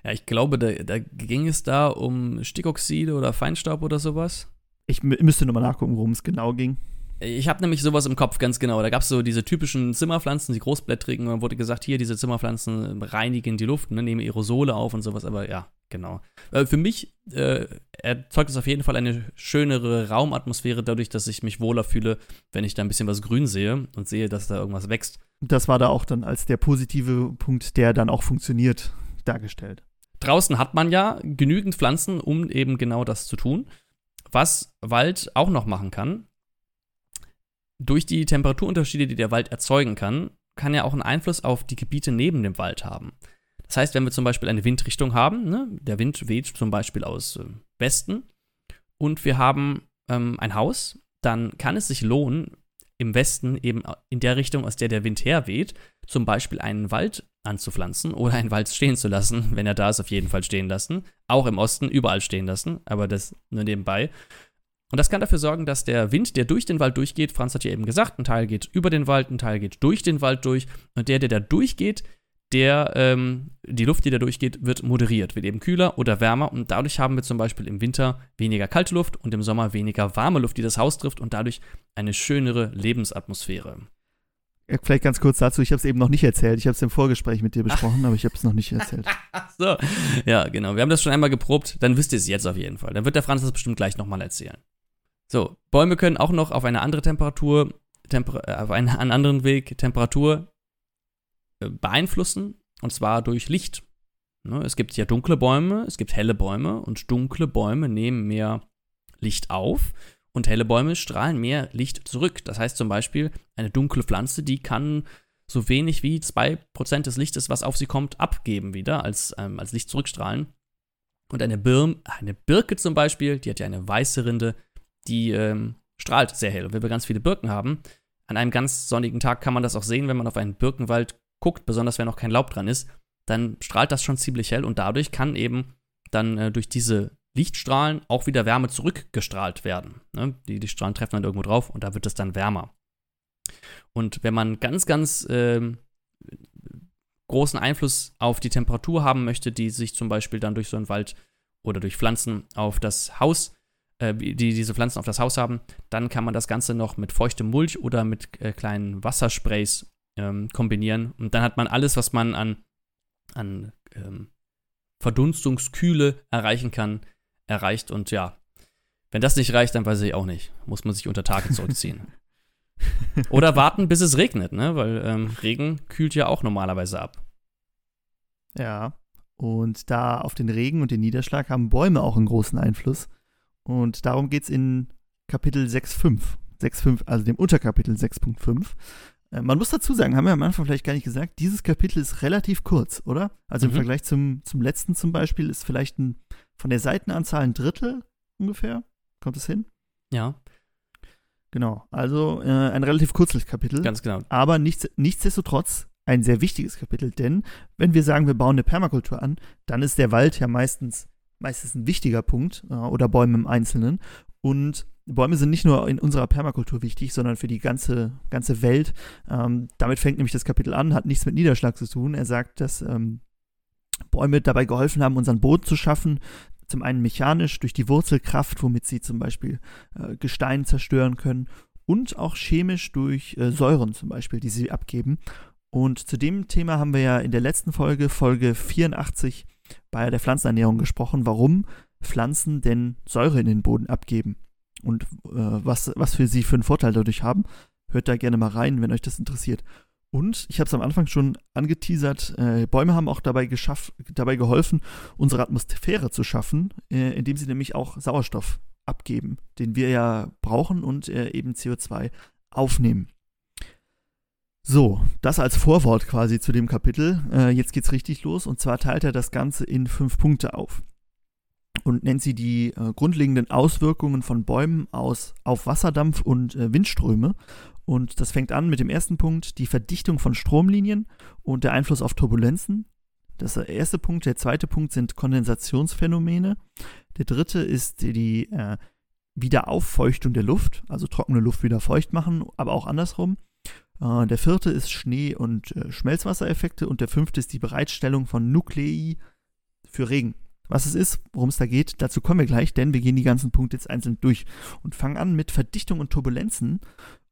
Ja, ich glaube, da, da, ging es da um Stickoxide oder Feinstaub oder sowas. Ich müsste nochmal nachgucken, worum es genau ging. Ich habe nämlich sowas im Kopf, ganz genau. Da gab es so diese typischen Zimmerpflanzen, die großblättrigen. Und dann wurde gesagt, hier, diese Zimmerpflanzen reinigen die Luft, ne, nehmen Aerosole auf und sowas. Aber ja, genau. Äh, für mich äh, erzeugt es auf jeden Fall eine schönere Raumatmosphäre, dadurch, dass ich mich wohler fühle, wenn ich da ein bisschen was grün sehe und sehe, dass da irgendwas wächst. Das war da auch dann als der positive Punkt, der dann auch funktioniert, dargestellt. Draußen hat man ja genügend Pflanzen, um eben genau das zu tun. Was Wald auch noch machen kann, durch die Temperaturunterschiede, die der Wald erzeugen kann, kann er auch einen Einfluss auf die Gebiete neben dem Wald haben. Das heißt, wenn wir zum Beispiel eine Windrichtung haben, ne, der Wind weht zum Beispiel aus äh, Westen und wir haben ähm, ein Haus, dann kann es sich lohnen, im Westen eben in der Richtung, aus der der Wind herweht, zum Beispiel einen Wald anzupflanzen oder einen Wald stehen zu lassen, *laughs* wenn er da ist, auf jeden Fall stehen lassen. Auch im Osten überall stehen lassen, aber das nur nebenbei. Und das kann dafür sorgen, dass der Wind, der durch den Wald durchgeht, Franz hat ja eben gesagt, ein Teil geht über den Wald, ein Teil geht durch den Wald durch. Und der, der da durchgeht, der, ähm, die Luft, die da durchgeht, wird moderiert, wird eben kühler oder wärmer. Und dadurch haben wir zum Beispiel im Winter weniger kalte Luft und im Sommer weniger warme Luft, die das Haus trifft und dadurch eine schönere Lebensatmosphäre. Vielleicht ganz kurz dazu, ich habe es eben noch nicht erzählt. Ich habe es im Vorgespräch mit dir besprochen, Ach. aber ich habe es noch nicht erzählt. *laughs* so, ja, genau. Wir haben das schon einmal geprobt. Dann wisst ihr es jetzt auf jeden Fall. Dann wird der Franz das bestimmt gleich nochmal erzählen. So, Bäume können auch noch auf eine andere Temperatur, Temper äh, auf einen, einen, anderen Weg Temperatur äh, beeinflussen, und zwar durch Licht. Ne, es gibt ja dunkle Bäume, es gibt helle Bäume und dunkle Bäume nehmen mehr Licht auf und helle Bäume strahlen mehr Licht zurück. Das heißt zum Beispiel, eine dunkle Pflanze, die kann so wenig wie 2% des Lichtes, was auf sie kommt, abgeben wieder als, ähm, als Licht zurückstrahlen. Und eine, Birm, eine Birke zum Beispiel, die hat ja eine weiße Rinde, die ähm, strahlt sehr hell. Und wenn wir ganz viele Birken haben, an einem ganz sonnigen Tag kann man das auch sehen, wenn man auf einen Birkenwald guckt, besonders wenn noch kein Laub dran ist, dann strahlt das schon ziemlich hell und dadurch kann eben dann äh, durch diese Lichtstrahlen auch wieder Wärme zurückgestrahlt werden. Ne? Die, Strahlen treffen dann irgendwo drauf und da wird es dann wärmer. Und wenn man ganz, ganz äh, großen Einfluss auf die Temperatur haben möchte, die sich zum Beispiel dann durch so einen Wald oder durch Pflanzen auf das Haus äh, die diese Pflanzen auf das Haus haben, dann kann man das Ganze noch mit feuchtem Mulch oder mit äh, kleinen Wassersprays ähm, kombinieren. Und dann hat man alles, was man an, an ähm, Verdunstungskühle erreichen kann, erreicht. Und ja, wenn das nicht reicht, dann weiß ich auch nicht. Muss man sich unter Tage zurückziehen. *laughs* Oder warten, bis es regnet, ne? Weil ähm, Regen kühlt ja auch normalerweise ab. Ja. Und da auf den Regen und den Niederschlag haben Bäume auch einen großen Einfluss. Und darum geht es in Kapitel 6.5. 6.5, also dem Unterkapitel 6.5. Äh, man muss dazu sagen, haben wir am Anfang vielleicht gar nicht gesagt, dieses Kapitel ist relativ kurz, oder? Also im mhm. Vergleich zum, zum letzten zum Beispiel ist vielleicht ein, von der Seitenanzahl ein Drittel ungefähr. Kommt es hin? Ja. Genau, also äh, ein relativ kurzes Kapitel. Ganz genau. Aber nichts, nichtsdestotrotz ein sehr wichtiges Kapitel, denn wenn wir sagen, wir bauen eine Permakultur an, dann ist der Wald ja meistens meistens ein wichtiger Punkt äh, oder Bäume im Einzelnen. Und Bäume sind nicht nur in unserer Permakultur wichtig, sondern für die ganze, ganze Welt. Ähm, damit fängt nämlich das Kapitel an, hat nichts mit Niederschlag zu tun. Er sagt, dass ähm, Bäume dabei geholfen haben, unseren Boden zu schaffen. Zum einen mechanisch durch die Wurzelkraft, womit sie zum Beispiel äh, Gestein zerstören können, und auch chemisch durch äh, Säuren zum Beispiel, die sie abgeben. Und zu dem Thema haben wir ja in der letzten Folge, Folge 84, bei der Pflanzenernährung gesprochen, warum Pflanzen denn Säure in den Boden abgeben und äh, was, was für sie für einen Vorteil dadurch haben. Hört da gerne mal rein, wenn euch das interessiert. Und ich habe es am Anfang schon angeteasert, äh, Bäume haben auch dabei, geschaff, dabei geholfen, unsere Atmosphäre zu schaffen, äh, indem sie nämlich auch Sauerstoff abgeben, den wir ja brauchen und äh, eben CO2 aufnehmen. So, das als Vorwort quasi zu dem Kapitel. Äh, jetzt geht's richtig los und zwar teilt er das Ganze in fünf Punkte auf und nennt sie die äh, grundlegenden Auswirkungen von Bäumen aus, auf Wasserdampf und äh, Windströme. Und das fängt an mit dem ersten Punkt, die Verdichtung von Stromlinien und der Einfluss auf Turbulenzen. Das ist der erste Punkt. Der zweite Punkt sind Kondensationsphänomene. Der dritte ist die äh, Wiederauffeuchtung der Luft, also trockene Luft wieder feucht machen, aber auch andersrum. Äh, der vierte ist Schnee- und äh, Schmelzwassereffekte und der fünfte ist die Bereitstellung von Nuklei für Regen. Was es ist, worum es da geht, dazu kommen wir gleich, denn wir gehen die ganzen Punkte jetzt einzeln durch und fangen an mit Verdichtung und Turbulenzen.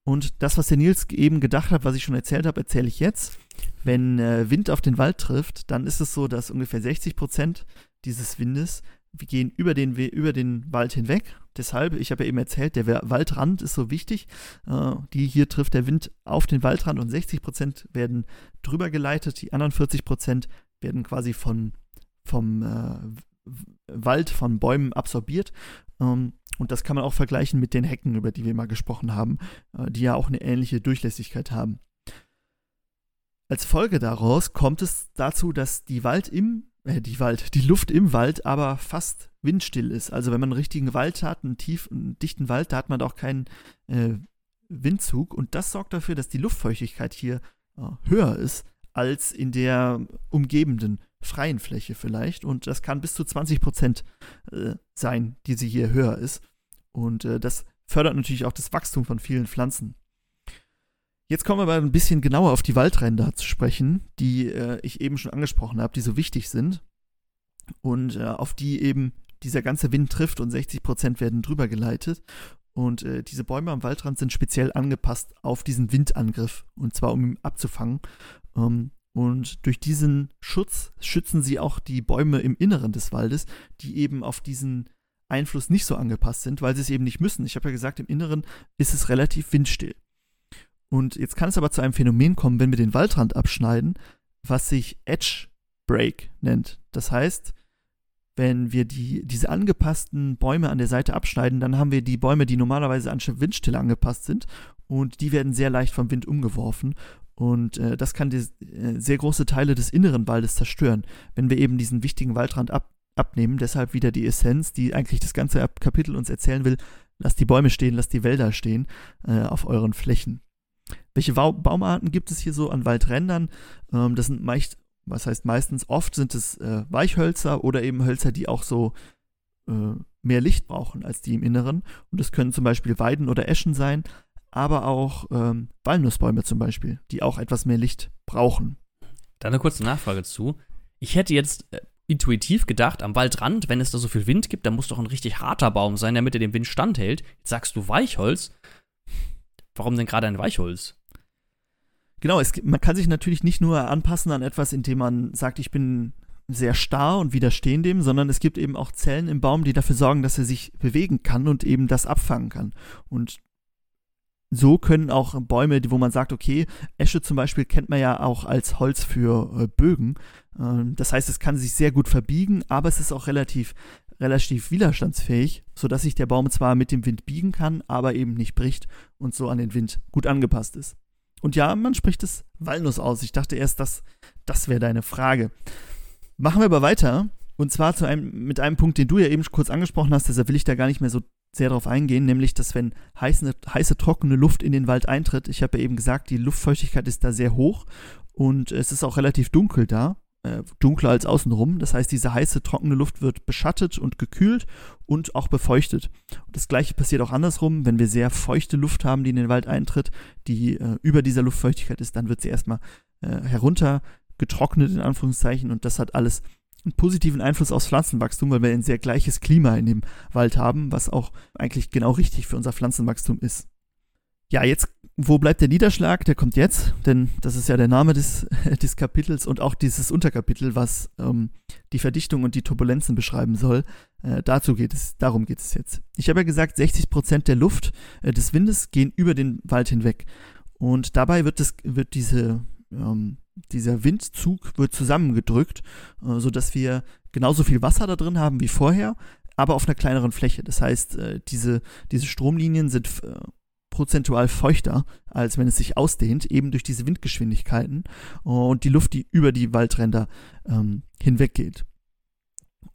Und das, was der Nils eben gedacht hat, was ich schon erzählt habe, erzähle ich jetzt. Wenn äh, Wind auf den Wald trifft, dann ist es so, dass ungefähr 60 Prozent dieses Windes gehen über den, über den Wald hinweg. Deshalb, ich habe ja eben erzählt, der Waldrand ist so wichtig. Äh, die hier trifft der Wind auf den Waldrand und 60 Prozent werden drüber geleitet. Die anderen 40 Prozent werden quasi von vom äh, Wald, von Bäumen absorbiert. Ähm, und das kann man auch vergleichen mit den Hecken, über die wir mal gesprochen haben, äh, die ja auch eine ähnliche Durchlässigkeit haben. Als Folge daraus kommt es dazu, dass die Wald im, äh, die Wald, die Luft im Wald aber fast windstill ist. Also wenn man einen richtigen Wald hat, einen tiefen, dichten Wald, da hat man auch keinen äh, Windzug und das sorgt dafür, dass die Luftfeuchtigkeit hier äh, höher ist als in der umgebenden freien Fläche vielleicht. Und das kann bis zu 20 Prozent äh, sein, die sie hier höher ist. Und äh, das fördert natürlich auch das Wachstum von vielen Pflanzen. Jetzt kommen wir aber ein bisschen genauer auf die Waldränder zu sprechen, die äh, ich eben schon angesprochen habe, die so wichtig sind und äh, auf die eben dieser ganze Wind trifft und 60 Prozent werden drüber geleitet. Und äh, diese Bäume am Waldrand sind speziell angepasst auf diesen Windangriff und zwar um ihn abzufangen. Ähm, und durch diesen Schutz schützen sie auch die Bäume im Inneren des Waldes, die eben auf diesen Einfluss nicht so angepasst sind, weil sie es eben nicht müssen. Ich habe ja gesagt, im Inneren ist es relativ windstill. Und jetzt kann es aber zu einem Phänomen kommen, wenn wir den Waldrand abschneiden, was sich Edge Break nennt. Das heißt, wenn wir die, diese angepassten Bäume an der Seite abschneiden, dann haben wir die Bäume, die normalerweise an Windstille angepasst sind und die werden sehr leicht vom Wind umgeworfen und äh, das kann die, äh, sehr große Teile des inneren Waldes zerstören, wenn wir eben diesen wichtigen Waldrand ab, abnehmen. Deshalb wieder die Essenz, die eigentlich das ganze Kapitel uns erzählen will. Lasst die Bäume stehen, lasst die Wälder stehen äh, auf euren Flächen. Welche Bau Baumarten gibt es hier so an Waldrändern? Ähm, das sind meist, was heißt meistens, oft sind es äh, Weichhölzer oder eben Hölzer, die auch so äh, mehr Licht brauchen als die im Inneren. Und das können zum Beispiel Weiden oder Eschen sein, aber auch ähm, Walnussbäume zum Beispiel, die auch etwas mehr Licht brauchen. Da eine kurze Nachfrage zu. Ich hätte jetzt äh, intuitiv gedacht, am Waldrand, wenn es da so viel Wind gibt, dann muss doch ein richtig harter Baum sein, damit er dem Wind standhält. Jetzt sagst du Weichholz. Warum denn gerade ein Weichholz? Genau, es, man kann sich natürlich nicht nur anpassen an etwas, indem man sagt, ich bin sehr starr und widerstehen dem, sondern es gibt eben auch Zellen im Baum, die dafür sorgen, dass er sich bewegen kann und eben das abfangen kann. Und so können auch Bäume, wo man sagt, okay, Esche zum Beispiel kennt man ja auch als Holz für äh, Bögen. Ähm, das heißt, es kann sich sehr gut verbiegen, aber es ist auch relativ, relativ widerstandsfähig, sodass sich der Baum zwar mit dem Wind biegen kann, aber eben nicht bricht und so an den Wind gut angepasst ist. Und ja, man spricht es Walnuss aus. Ich dachte erst, das, das wäre deine Frage. Machen wir aber weiter. Und zwar zu einem, mit einem Punkt, den du ja eben kurz angesprochen hast, deshalb will ich da gar nicht mehr so sehr darauf eingehen, nämlich, dass wenn heiße, heiße, trockene Luft in den Wald eintritt, ich habe ja eben gesagt, die Luftfeuchtigkeit ist da sehr hoch und es ist auch relativ dunkel da äh, dunkler als außenrum. Das heißt, diese heiße, trockene Luft wird beschattet und gekühlt und auch befeuchtet. Und das gleiche passiert auch andersrum, wenn wir sehr feuchte Luft haben, die in den Wald eintritt, die äh, über dieser Luftfeuchtigkeit ist, dann wird sie erstmal äh, herunter getrocknet in Anführungszeichen und das hat alles einen positiven Einfluss aufs Pflanzenwachstum, weil wir ein sehr gleiches Klima in dem Wald haben, was auch eigentlich genau richtig für unser Pflanzenwachstum ist. Ja, jetzt wo bleibt der Niederschlag? Der kommt jetzt, denn das ist ja der Name des, *laughs* des Kapitels und auch dieses Unterkapitel, was ähm, die Verdichtung und die Turbulenzen beschreiben soll. Äh, dazu geht es, darum geht es jetzt. Ich habe ja gesagt, 60 Prozent der Luft äh, des Windes gehen über den Wald hinweg. Und dabei wird, das, wird diese, ähm, dieser Windzug wird zusammengedrückt, äh, sodass wir genauso viel Wasser da drin haben wie vorher, aber auf einer kleineren Fläche. Das heißt, äh, diese, diese Stromlinien sind äh, prozentual feuchter, als wenn es sich ausdehnt, eben durch diese Windgeschwindigkeiten und die Luft, die über die Waldränder ähm, hinweggeht.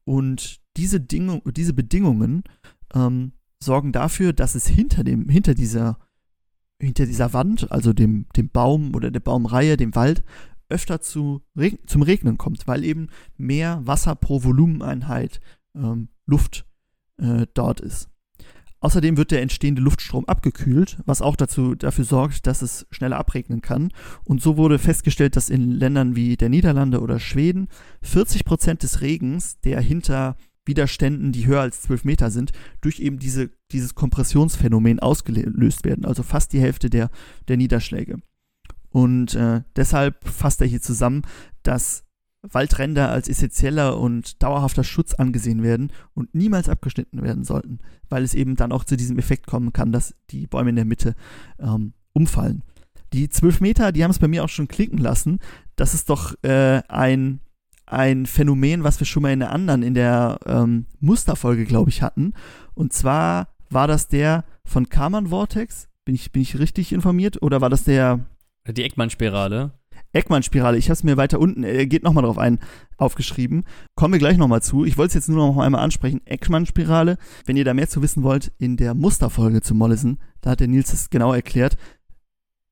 Und diese, Dinge, diese Bedingungen ähm, sorgen dafür, dass es hinter, dem, hinter, dieser, hinter dieser Wand, also dem, dem Baum oder der Baumreihe, dem Wald, öfter zu, zum Regnen kommt, weil eben mehr Wasser pro Volumeneinheit ähm, Luft äh, dort ist. Außerdem wird der entstehende Luftstrom abgekühlt, was auch dazu, dafür sorgt, dass es schneller abregnen kann. Und so wurde festgestellt, dass in Ländern wie der Niederlande oder Schweden 40 Prozent des Regens, der hinter Widerständen, die höher als 12 Meter sind, durch eben diese, dieses Kompressionsphänomen ausgelöst werden. Also fast die Hälfte der, der Niederschläge. Und äh, deshalb fasst er hier zusammen, dass Waldränder als essentieller und dauerhafter Schutz angesehen werden und niemals abgeschnitten werden sollten, weil es eben dann auch zu diesem Effekt kommen kann, dass die Bäume in der Mitte ähm, umfallen. Die zwölf Meter, die haben es bei mir auch schon klicken lassen. Das ist doch äh, ein, ein Phänomen, was wir schon mal in der anderen, in der ähm, Musterfolge, glaube ich, hatten. Und zwar war das der von Karman Vortex. Bin ich, bin ich richtig informiert? Oder war das der. Die Eckmann-Spirale. Eckmann-Spirale, ich habe es mir weiter unten, er geht nochmal drauf ein, aufgeschrieben. Kommen wir gleich nochmal zu. Ich wollte es jetzt nur noch einmal ansprechen. Eckmann-Spirale, wenn ihr da mehr zu wissen wollt, in der Musterfolge zu Mollison, da hat der Nils es genau erklärt.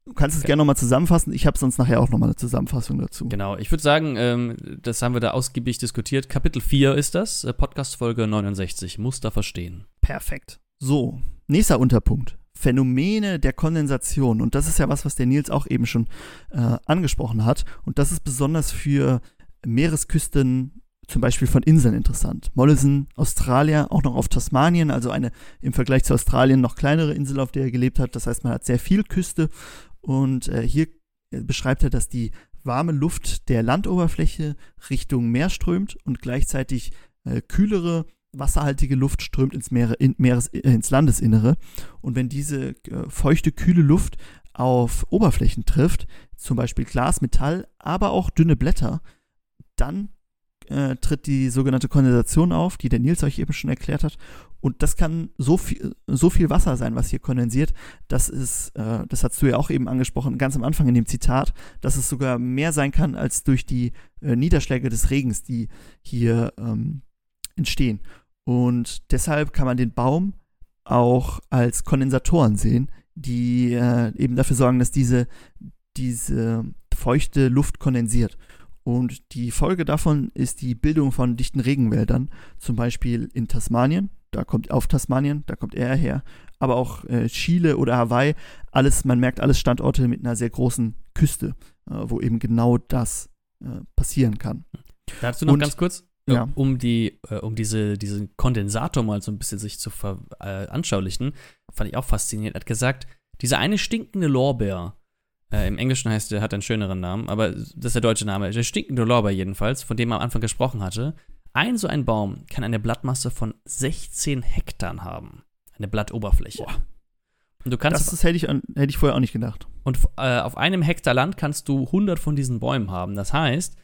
Du kannst es okay. gerne nochmal zusammenfassen. Ich habe sonst nachher auch nochmal eine Zusammenfassung dazu. Genau, ich würde sagen, ähm, das haben wir da ausgiebig diskutiert. Kapitel 4 ist das, äh, Podcast-Folge 69, Muster verstehen. Perfekt. So, nächster Unterpunkt. Phänomene der Kondensation. Und das ist ja was, was der Nils auch eben schon äh, angesprochen hat. Und das ist besonders für Meeresküsten, zum Beispiel von Inseln interessant. Mollison, Australien, auch noch auf Tasmanien, also eine im Vergleich zu Australien noch kleinere Insel, auf der er gelebt hat. Das heißt, man hat sehr viel Küste. Und äh, hier beschreibt er, dass die warme Luft der Landoberfläche Richtung Meer strömt und gleichzeitig äh, kühlere wasserhaltige Luft strömt ins, Meere, in, Meeres, äh, ins Landesinnere. Und wenn diese äh, feuchte, kühle Luft auf Oberflächen trifft, zum Beispiel Glas, Metall, aber auch dünne Blätter, dann äh, tritt die sogenannte Kondensation auf, die der Nils euch eben schon erklärt hat. Und das kann so viel, so viel Wasser sein, was hier kondensiert. Das ist, äh, das hast du ja auch eben angesprochen, ganz am Anfang in dem Zitat, dass es sogar mehr sein kann als durch die äh, Niederschläge des Regens, die hier ähm, entstehen. Und deshalb kann man den Baum auch als Kondensatoren sehen, die äh, eben dafür sorgen, dass diese, diese feuchte Luft kondensiert. Und die Folge davon ist die Bildung von dichten Regenwäldern, zum Beispiel in Tasmanien, da kommt auf Tasmanien, da kommt er her, aber auch äh, Chile oder Hawaii, alles, man merkt alles Standorte mit einer sehr großen Küste, äh, wo eben genau das äh, passieren kann. Dazu noch Und, ganz kurz, ja. um die, äh, um diese, diesen Kondensator mal so ein bisschen sich zu veranschaulichen, äh, fand ich auch faszinierend. Er hat gesagt, dieser eine stinkende Lorbeer, äh, im Englischen heißt der, hat einen schöneren Namen, aber das ist der deutsche Name, der stinkende Lorbeer jedenfalls, von dem er am Anfang gesprochen hatte. Ein so ein Baum kann eine Blattmasse von 16 Hektar haben. Eine Blattoberfläche. Boah. Und du kannst das, das hätte, ich, hätte ich vorher auch nicht gedacht. Und äh, auf einem Hektar Land kannst du 100 von diesen Bäumen haben. Das heißt,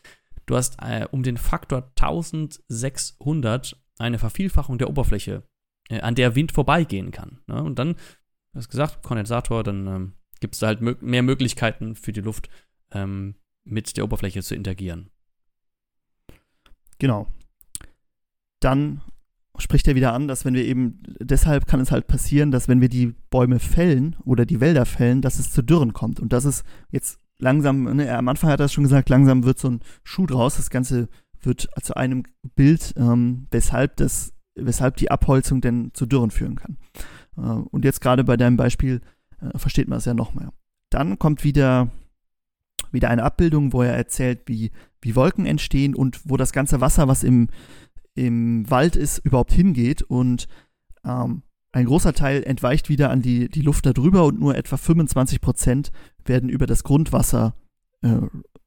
Du hast äh, um den Faktor 1600 eine Vervielfachung der Oberfläche, äh, an der Wind vorbeigehen kann. Ne? Und dann, du hast gesagt, Kondensator, dann ähm, gibt es da halt mö mehr Möglichkeiten für die Luft ähm, mit der Oberfläche zu interagieren. Genau. Dann spricht er wieder an, dass wenn wir eben, deshalb kann es halt passieren, dass wenn wir die Bäume fällen oder die Wälder fällen, dass es zu Dürren kommt. Und das ist jetzt langsam, ne, am Anfang hat er es schon gesagt, langsam wird so ein Schuh draus. Das Ganze wird zu einem Bild, ähm, weshalb, das, weshalb die Abholzung denn zu Dürren führen kann. Äh, und jetzt gerade bei deinem Beispiel äh, versteht man es ja noch mehr. Dann kommt wieder, wieder eine Abbildung, wo er erzählt, wie, wie Wolken entstehen und wo das ganze Wasser, was im, im Wald ist, überhaupt hingeht. Und ähm, ein großer Teil entweicht wieder an die, die Luft darüber und nur etwa 25 Prozent werden über das Grundwasser äh,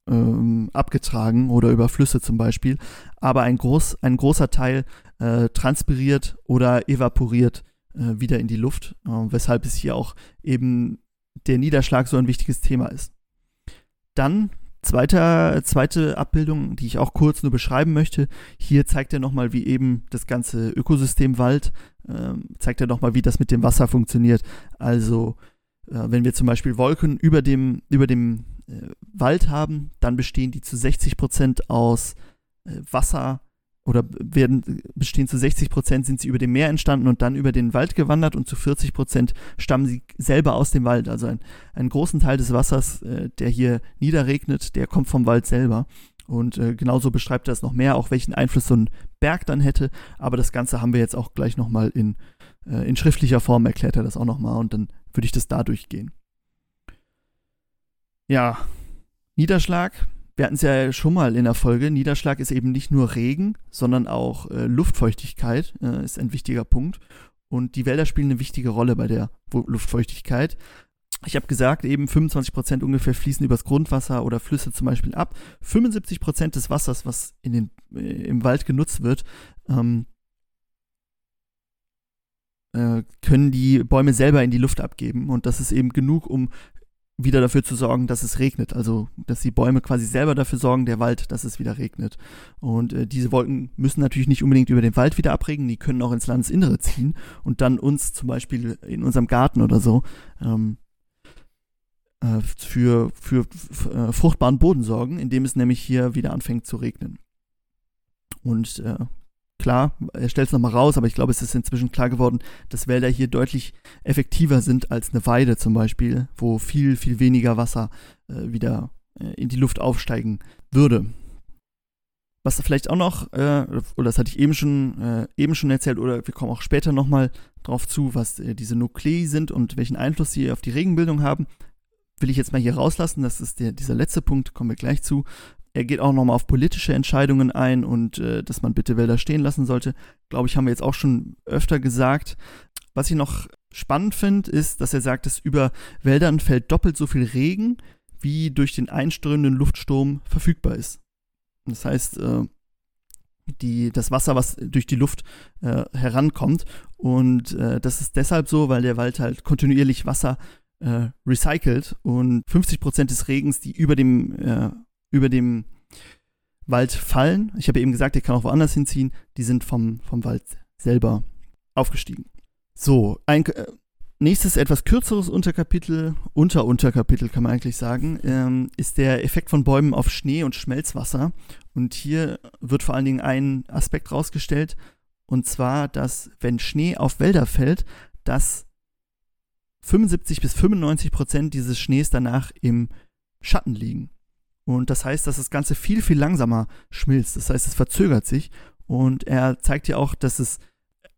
ähm, abgetragen oder über Flüsse zum Beispiel. Aber ein, groß, ein großer Teil äh, transpiriert oder evaporiert äh, wieder in die Luft, äh, weshalb es hier auch eben der Niederschlag so ein wichtiges Thema ist. Dann zweiter, zweite Abbildung, die ich auch kurz nur beschreiben möchte. Hier zeigt er nochmal, wie eben das ganze Ökosystem Wald, äh, zeigt er nochmal, wie das mit dem Wasser funktioniert. Also äh, wenn wir zum Beispiel Wolken über dem, über dem äh, Wald haben, dann bestehen die zu 60 Prozent aus äh, Wasser oder werden, bestehen zu 60 Prozent sind sie über dem Meer entstanden und dann über den Wald gewandert und zu 40 Prozent stammen sie selber aus dem Wald. Also ein, einen großen Teil des Wassers, äh, der hier niederregnet, der kommt vom Wald selber. Und äh, genauso beschreibt er es noch mehr, auch welchen Einfluss so ein Berg dann hätte. Aber das Ganze haben wir jetzt auch gleich nochmal in, äh, in schriftlicher Form erklärt er das auch nochmal und dann würde ich das da durchgehen. Ja, Niederschlag wir hatten es ja schon mal in der Folge, Niederschlag ist eben nicht nur Regen, sondern auch äh, Luftfeuchtigkeit äh, ist ein wichtiger Punkt. Und die Wälder spielen eine wichtige Rolle bei der Luftfeuchtigkeit. Ich habe gesagt, eben 25 Prozent ungefähr fließen übers Grundwasser oder Flüsse zum Beispiel ab. 75 Prozent des Wassers, was in den, äh, im Wald genutzt wird, ähm, äh, können die Bäume selber in die Luft abgeben. Und das ist eben genug, um wieder dafür zu sorgen, dass es regnet. Also, dass die Bäume quasi selber dafür sorgen, der Wald, dass es wieder regnet. Und äh, diese Wolken müssen natürlich nicht unbedingt über den Wald wieder abregen, die können auch ins Landesinnere ziehen und dann uns zum Beispiel in unserem Garten oder so ähm, äh, für, für, äh, fruchtbaren Boden sorgen, indem es nämlich hier wieder anfängt zu regnen. Und äh, klar, er stellt es nochmal raus, aber ich glaube, es ist inzwischen klar geworden, dass Wälder hier deutlich effektiver sind als eine Weide zum Beispiel, wo viel, viel weniger Wasser äh, wieder äh, in die Luft aufsteigen würde. Was vielleicht auch noch, äh, oder das hatte ich eben schon, äh, eben schon erzählt, oder wir kommen auch später nochmal drauf zu, was äh, diese Nuklei sind und welchen Einfluss sie auf die Regenbildung haben, will ich jetzt mal hier rauslassen. Das ist der, dieser letzte Punkt, kommen wir gleich zu. Er geht auch nochmal auf politische Entscheidungen ein und äh, dass man bitte Wälder stehen lassen sollte. Glaube ich, haben wir jetzt auch schon öfter gesagt. Was ich noch spannend finde, ist, dass er sagt, dass über Wäldern fällt doppelt so viel Regen, wie durch den einströmenden Luftsturm verfügbar ist. Das heißt, äh, die, das Wasser, was durch die Luft äh, herankommt. Und äh, das ist deshalb so, weil der Wald halt kontinuierlich Wasser äh, recycelt und 50 Prozent des Regens, die über dem äh, über dem Wald fallen. Ich habe eben gesagt, der kann auch woanders hinziehen. Die sind vom, vom Wald selber aufgestiegen. So, ein äh, nächstes etwas kürzeres Unterkapitel, Unterunterkapitel kann man eigentlich sagen, ähm, ist der Effekt von Bäumen auf Schnee und Schmelzwasser. Und hier wird vor allen Dingen ein Aspekt rausgestellt, und zwar, dass wenn Schnee auf Wälder fällt, dass 75 bis 95 Prozent dieses Schnees danach im Schatten liegen. Und das heißt, dass das Ganze viel, viel langsamer schmilzt. Das heißt, es verzögert sich. Und er zeigt ja auch, dass es,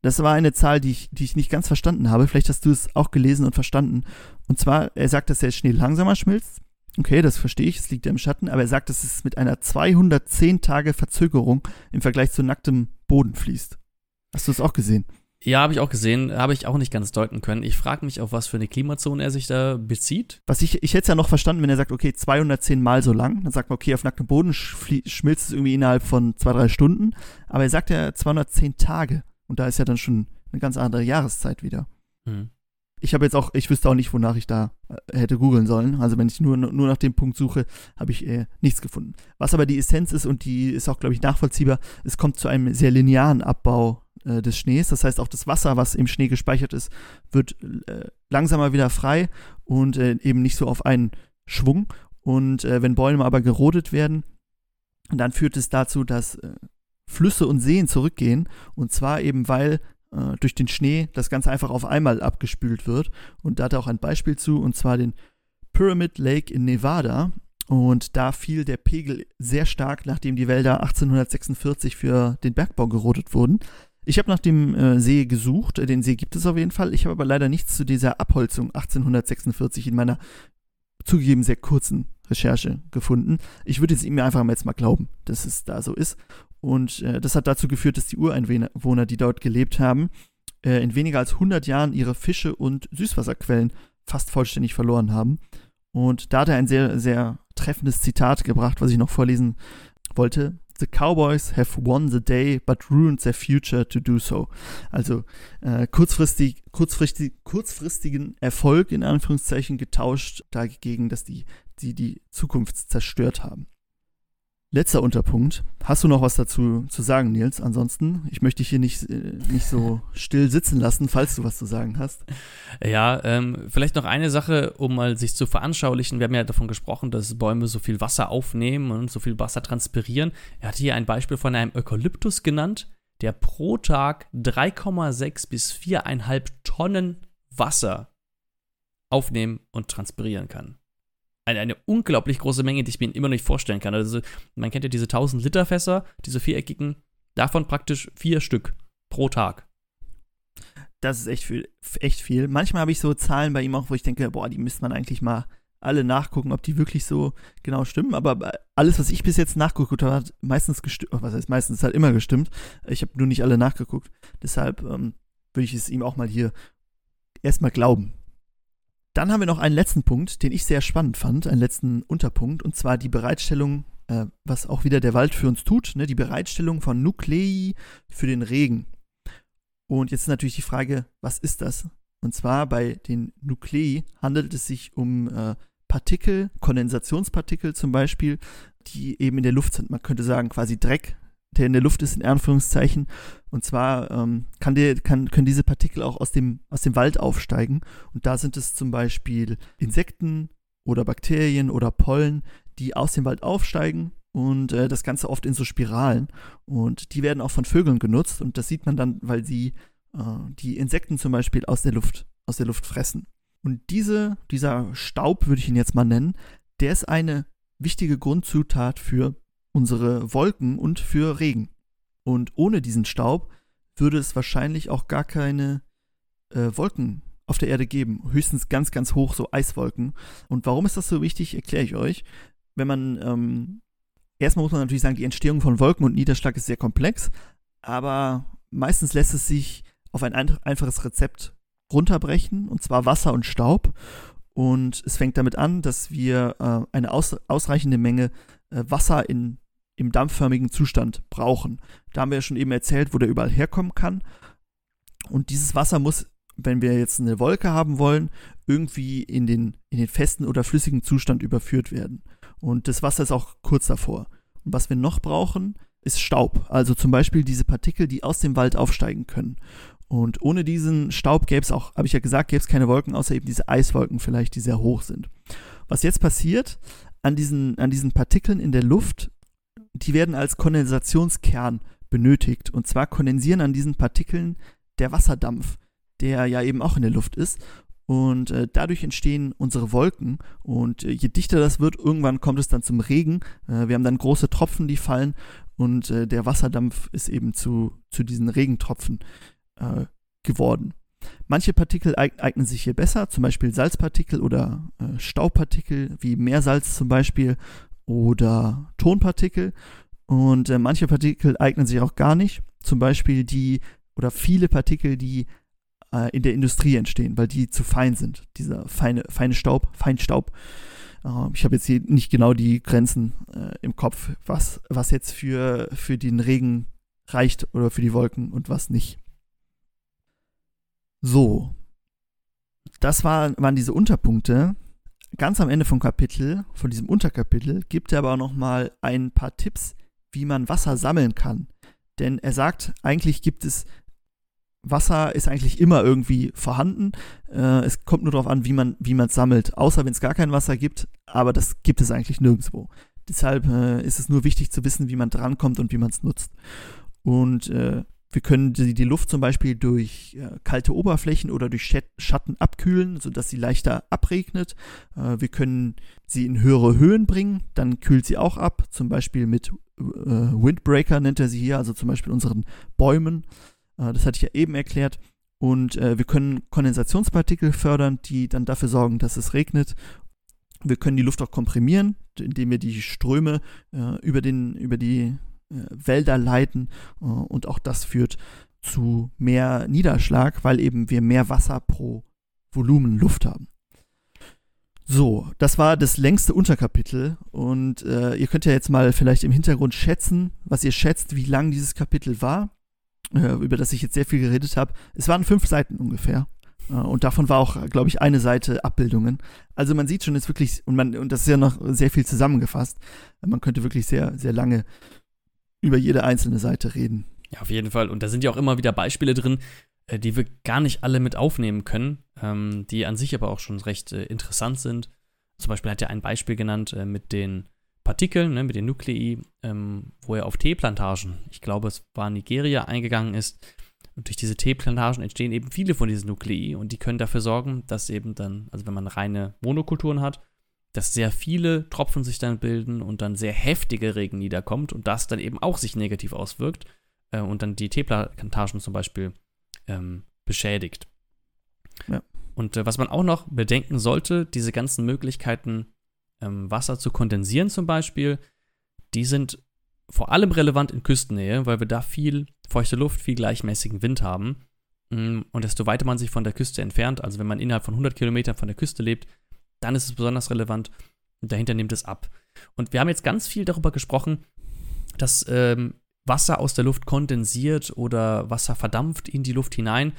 das war eine Zahl, die ich, die ich nicht ganz verstanden habe. Vielleicht hast du es auch gelesen und verstanden. Und zwar, er sagt, dass der Schnee langsamer schmilzt. Okay, das verstehe ich, es liegt ja im Schatten, aber er sagt, dass es mit einer 210 Tage Verzögerung im Vergleich zu nacktem Boden fließt. Hast du es auch gesehen? Ja, habe ich auch gesehen, habe ich auch nicht ganz deuten können. Ich frage mich, auf was für eine Klimazone er sich da bezieht. Was ich, ich hätte es ja noch verstanden, wenn er sagt, okay, 210 Mal so lang. Dann sagt man, okay, auf nacktem Boden schmilzt es irgendwie innerhalb von zwei, drei Stunden. Aber er sagt ja 210 Tage. Und da ist ja dann schon eine ganz andere Jahreszeit wieder. Hm. Ich habe jetzt auch, ich wüsste auch nicht, wonach ich da äh, hätte googeln sollen. Also wenn ich nur, nur nach dem Punkt suche, habe ich äh, nichts gefunden. Was aber die Essenz ist und die ist auch, glaube ich, nachvollziehbar, es kommt zu einem sehr linearen Abbau äh, des Schnees. Das heißt, auch das Wasser, was im Schnee gespeichert ist, wird äh, langsamer wieder frei und äh, eben nicht so auf einen Schwung. Und äh, wenn Bäume aber gerodet werden, dann führt es dazu, dass äh, Flüsse und Seen zurückgehen. Und zwar eben, weil durch den Schnee das Ganze einfach auf einmal abgespült wird. Und da hat er auch ein Beispiel zu, und zwar den Pyramid Lake in Nevada. Und da fiel der Pegel sehr stark, nachdem die Wälder 1846 für den Bergbau gerodet wurden. Ich habe nach dem äh, See gesucht, den See gibt es auf jeden Fall. Ich habe aber leider nichts zu dieser Abholzung 1846 in meiner zugegeben sehr kurzen Recherche gefunden. Ich würde es ihm einfach jetzt mal glauben, dass es da so ist. Und äh, das hat dazu geführt, dass die Ureinwohner, die dort gelebt haben, äh, in weniger als 100 Jahren ihre Fische und Süßwasserquellen fast vollständig verloren haben. Und da hat er ein sehr, sehr treffendes Zitat gebracht, was ich noch vorlesen wollte. The Cowboys have won the day, but ruined their future to do so. Also äh, kurzfristig, kurzfristig, kurzfristigen Erfolg in Anführungszeichen getauscht dagegen, dass die, die die Zukunft zerstört haben. Letzter Unterpunkt. Hast du noch was dazu zu sagen, Nils? Ansonsten, ich möchte dich hier nicht, äh, nicht so *laughs* still sitzen lassen, falls du was zu sagen hast. Ja, ähm, vielleicht noch eine Sache, um mal sich zu veranschaulichen. Wir haben ja davon gesprochen, dass Bäume so viel Wasser aufnehmen und so viel Wasser transpirieren. Er hat hier ein Beispiel von einem Eukalyptus genannt, der pro Tag 3,6 bis 4,5 Tonnen Wasser aufnehmen und transpirieren kann eine, eine unglaublich große Menge, die ich mir immer noch nicht vorstellen kann. Also, man kennt ja diese 1000 Liter Fässer, diese viereckigen, davon praktisch vier Stück pro Tag. Das ist echt viel. Echt viel. Manchmal habe ich so Zahlen bei ihm auch, wo ich denke, boah, die müsste man eigentlich mal alle nachgucken, ob die wirklich so genau stimmen. Aber alles, was ich bis jetzt nachgeguckt habe, hat meistens gestimmt. Was heißt meistens? Hat immer gestimmt. Ich habe nur nicht alle nachgeguckt. Deshalb ähm, würde ich es ihm auch mal hier erstmal glauben. Dann haben wir noch einen letzten Punkt, den ich sehr spannend fand, einen letzten Unterpunkt, und zwar die Bereitstellung, äh, was auch wieder der Wald für uns tut, ne, die Bereitstellung von Nuklei für den Regen. Und jetzt ist natürlich die Frage, was ist das? Und zwar bei den Nuklei handelt es sich um äh, Partikel, Kondensationspartikel zum Beispiel, die eben in der Luft sind. Man könnte sagen, quasi Dreck, der in der Luft ist, in Anführungszeichen. Und zwar ähm, kann der, kann, können diese Partikel auch aus dem, aus dem Wald aufsteigen. Und da sind es zum Beispiel Insekten oder Bakterien oder Pollen, die aus dem Wald aufsteigen und äh, das Ganze oft in so Spiralen. Und die werden auch von Vögeln genutzt und das sieht man dann, weil sie äh, die Insekten zum Beispiel aus der Luft, aus der Luft fressen. Und diese, dieser Staub, würde ich ihn jetzt mal nennen, der ist eine wichtige Grundzutat für unsere Wolken und für Regen. Und ohne diesen Staub würde es wahrscheinlich auch gar keine äh, Wolken auf der Erde geben. Höchstens ganz, ganz hoch, so Eiswolken. Und warum ist das so wichtig, erkläre ich euch. Wenn man, ähm, erstmal muss man natürlich sagen, die Entstehung von Wolken und Niederschlag ist sehr komplex, aber meistens lässt es sich auf ein einfaches Rezept runterbrechen, und zwar Wasser und Staub. Und es fängt damit an, dass wir äh, eine aus ausreichende Menge äh, Wasser in im dampfförmigen Zustand brauchen. Da haben wir ja schon eben erzählt, wo der überall herkommen kann. Und dieses Wasser muss, wenn wir jetzt eine Wolke haben wollen, irgendwie in den, in den festen oder flüssigen Zustand überführt werden. Und das Wasser ist auch kurz davor. Und was wir noch brauchen, ist Staub. Also zum Beispiel diese Partikel, die aus dem Wald aufsteigen können. Und ohne diesen Staub gäbe es auch, habe ich ja gesagt, gäbe es keine Wolken, außer eben diese Eiswolken vielleicht, die sehr hoch sind. Was jetzt passiert, an diesen, an diesen Partikeln in der Luft die werden als Kondensationskern benötigt. Und zwar kondensieren an diesen Partikeln der Wasserdampf, der ja eben auch in der Luft ist. Und äh, dadurch entstehen unsere Wolken. Und äh, je dichter das wird, irgendwann kommt es dann zum Regen. Äh, wir haben dann große Tropfen, die fallen. Und äh, der Wasserdampf ist eben zu, zu diesen Regentropfen äh, geworden. Manche Partikel eignen sich hier besser, zum Beispiel Salzpartikel oder äh, Staubpartikel, wie Meersalz zum Beispiel oder Tonpartikel. Und äh, manche Partikel eignen sich auch gar nicht. Zum Beispiel die oder viele Partikel, die äh, in der Industrie entstehen, weil die zu fein sind. Dieser feine, feine Staub, Feinstaub. Äh, ich habe jetzt hier nicht genau die Grenzen äh, im Kopf, was, was jetzt für, für den Regen reicht oder für die Wolken und was nicht. So. Das war, waren diese Unterpunkte ganz am Ende vom Kapitel, von diesem Unterkapitel, gibt er aber auch noch mal ein paar Tipps, wie man Wasser sammeln kann. Denn er sagt, eigentlich gibt es Wasser ist eigentlich immer irgendwie vorhanden. Äh, es kommt nur darauf an, wie man wie es sammelt. Außer wenn es gar kein Wasser gibt, aber das gibt es eigentlich nirgendwo. Deshalb äh, ist es nur wichtig zu wissen, wie man drankommt und wie man es nutzt. Und äh, wir können die, die Luft zum Beispiel durch äh, kalte Oberflächen oder durch Schatten abkühlen, sodass sie leichter abregnet. Äh, wir können sie in höhere Höhen bringen, dann kühlt sie auch ab, zum Beispiel mit äh, Windbreaker nennt er sie hier, also zum Beispiel unseren Bäumen. Äh, das hatte ich ja eben erklärt. Und äh, wir können Kondensationspartikel fördern, die dann dafür sorgen, dass es regnet. Wir können die Luft auch komprimieren, indem wir die Ströme äh, über, den, über die Wälder leiten äh, und auch das führt zu mehr Niederschlag, weil eben wir mehr Wasser pro Volumen Luft haben. So, das war das längste Unterkapitel und äh, ihr könnt ja jetzt mal vielleicht im Hintergrund schätzen, was ihr schätzt, wie lang dieses Kapitel war, äh, über das ich jetzt sehr viel geredet habe. Es waren fünf Seiten ungefähr. Äh, und davon war auch, glaube ich, eine Seite Abbildungen. Also man sieht schon, es ist wirklich, und, man, und das ist ja noch sehr viel zusammengefasst. Man könnte wirklich sehr, sehr lange über jede einzelne Seite reden. Ja, auf jeden Fall. Und da sind ja auch immer wieder Beispiele drin, äh, die wir gar nicht alle mit aufnehmen können, ähm, die an sich aber auch schon recht äh, interessant sind. Zum Beispiel hat er ein Beispiel genannt äh, mit den Partikeln, ne, mit den Nuklei, ähm, wo er auf Teeplantagen, ich glaube, es war Nigeria, eingegangen ist. Und durch diese Teeplantagen entstehen eben viele von diesen Nuklei und die können dafür sorgen, dass eben dann, also wenn man reine Monokulturen hat, dass sehr viele Tropfen sich dann bilden und dann sehr heftige Regen niederkommt und das dann eben auch sich negativ auswirkt äh, und dann die Teeplantagen zum Beispiel ähm, beschädigt. Ja. Und äh, was man auch noch bedenken sollte, diese ganzen Möglichkeiten, ähm, Wasser zu kondensieren zum Beispiel, die sind vor allem relevant in Küstennähe, weil wir da viel feuchte Luft, viel gleichmäßigen Wind haben. Mm, und desto weiter man sich von der Küste entfernt, also wenn man innerhalb von 100 Kilometern von der Küste lebt, dann ist es besonders relevant und dahinter nimmt es ab. Und wir haben jetzt ganz viel darüber gesprochen, dass ähm, Wasser aus der Luft kondensiert oder Wasser verdampft in die Luft hinein.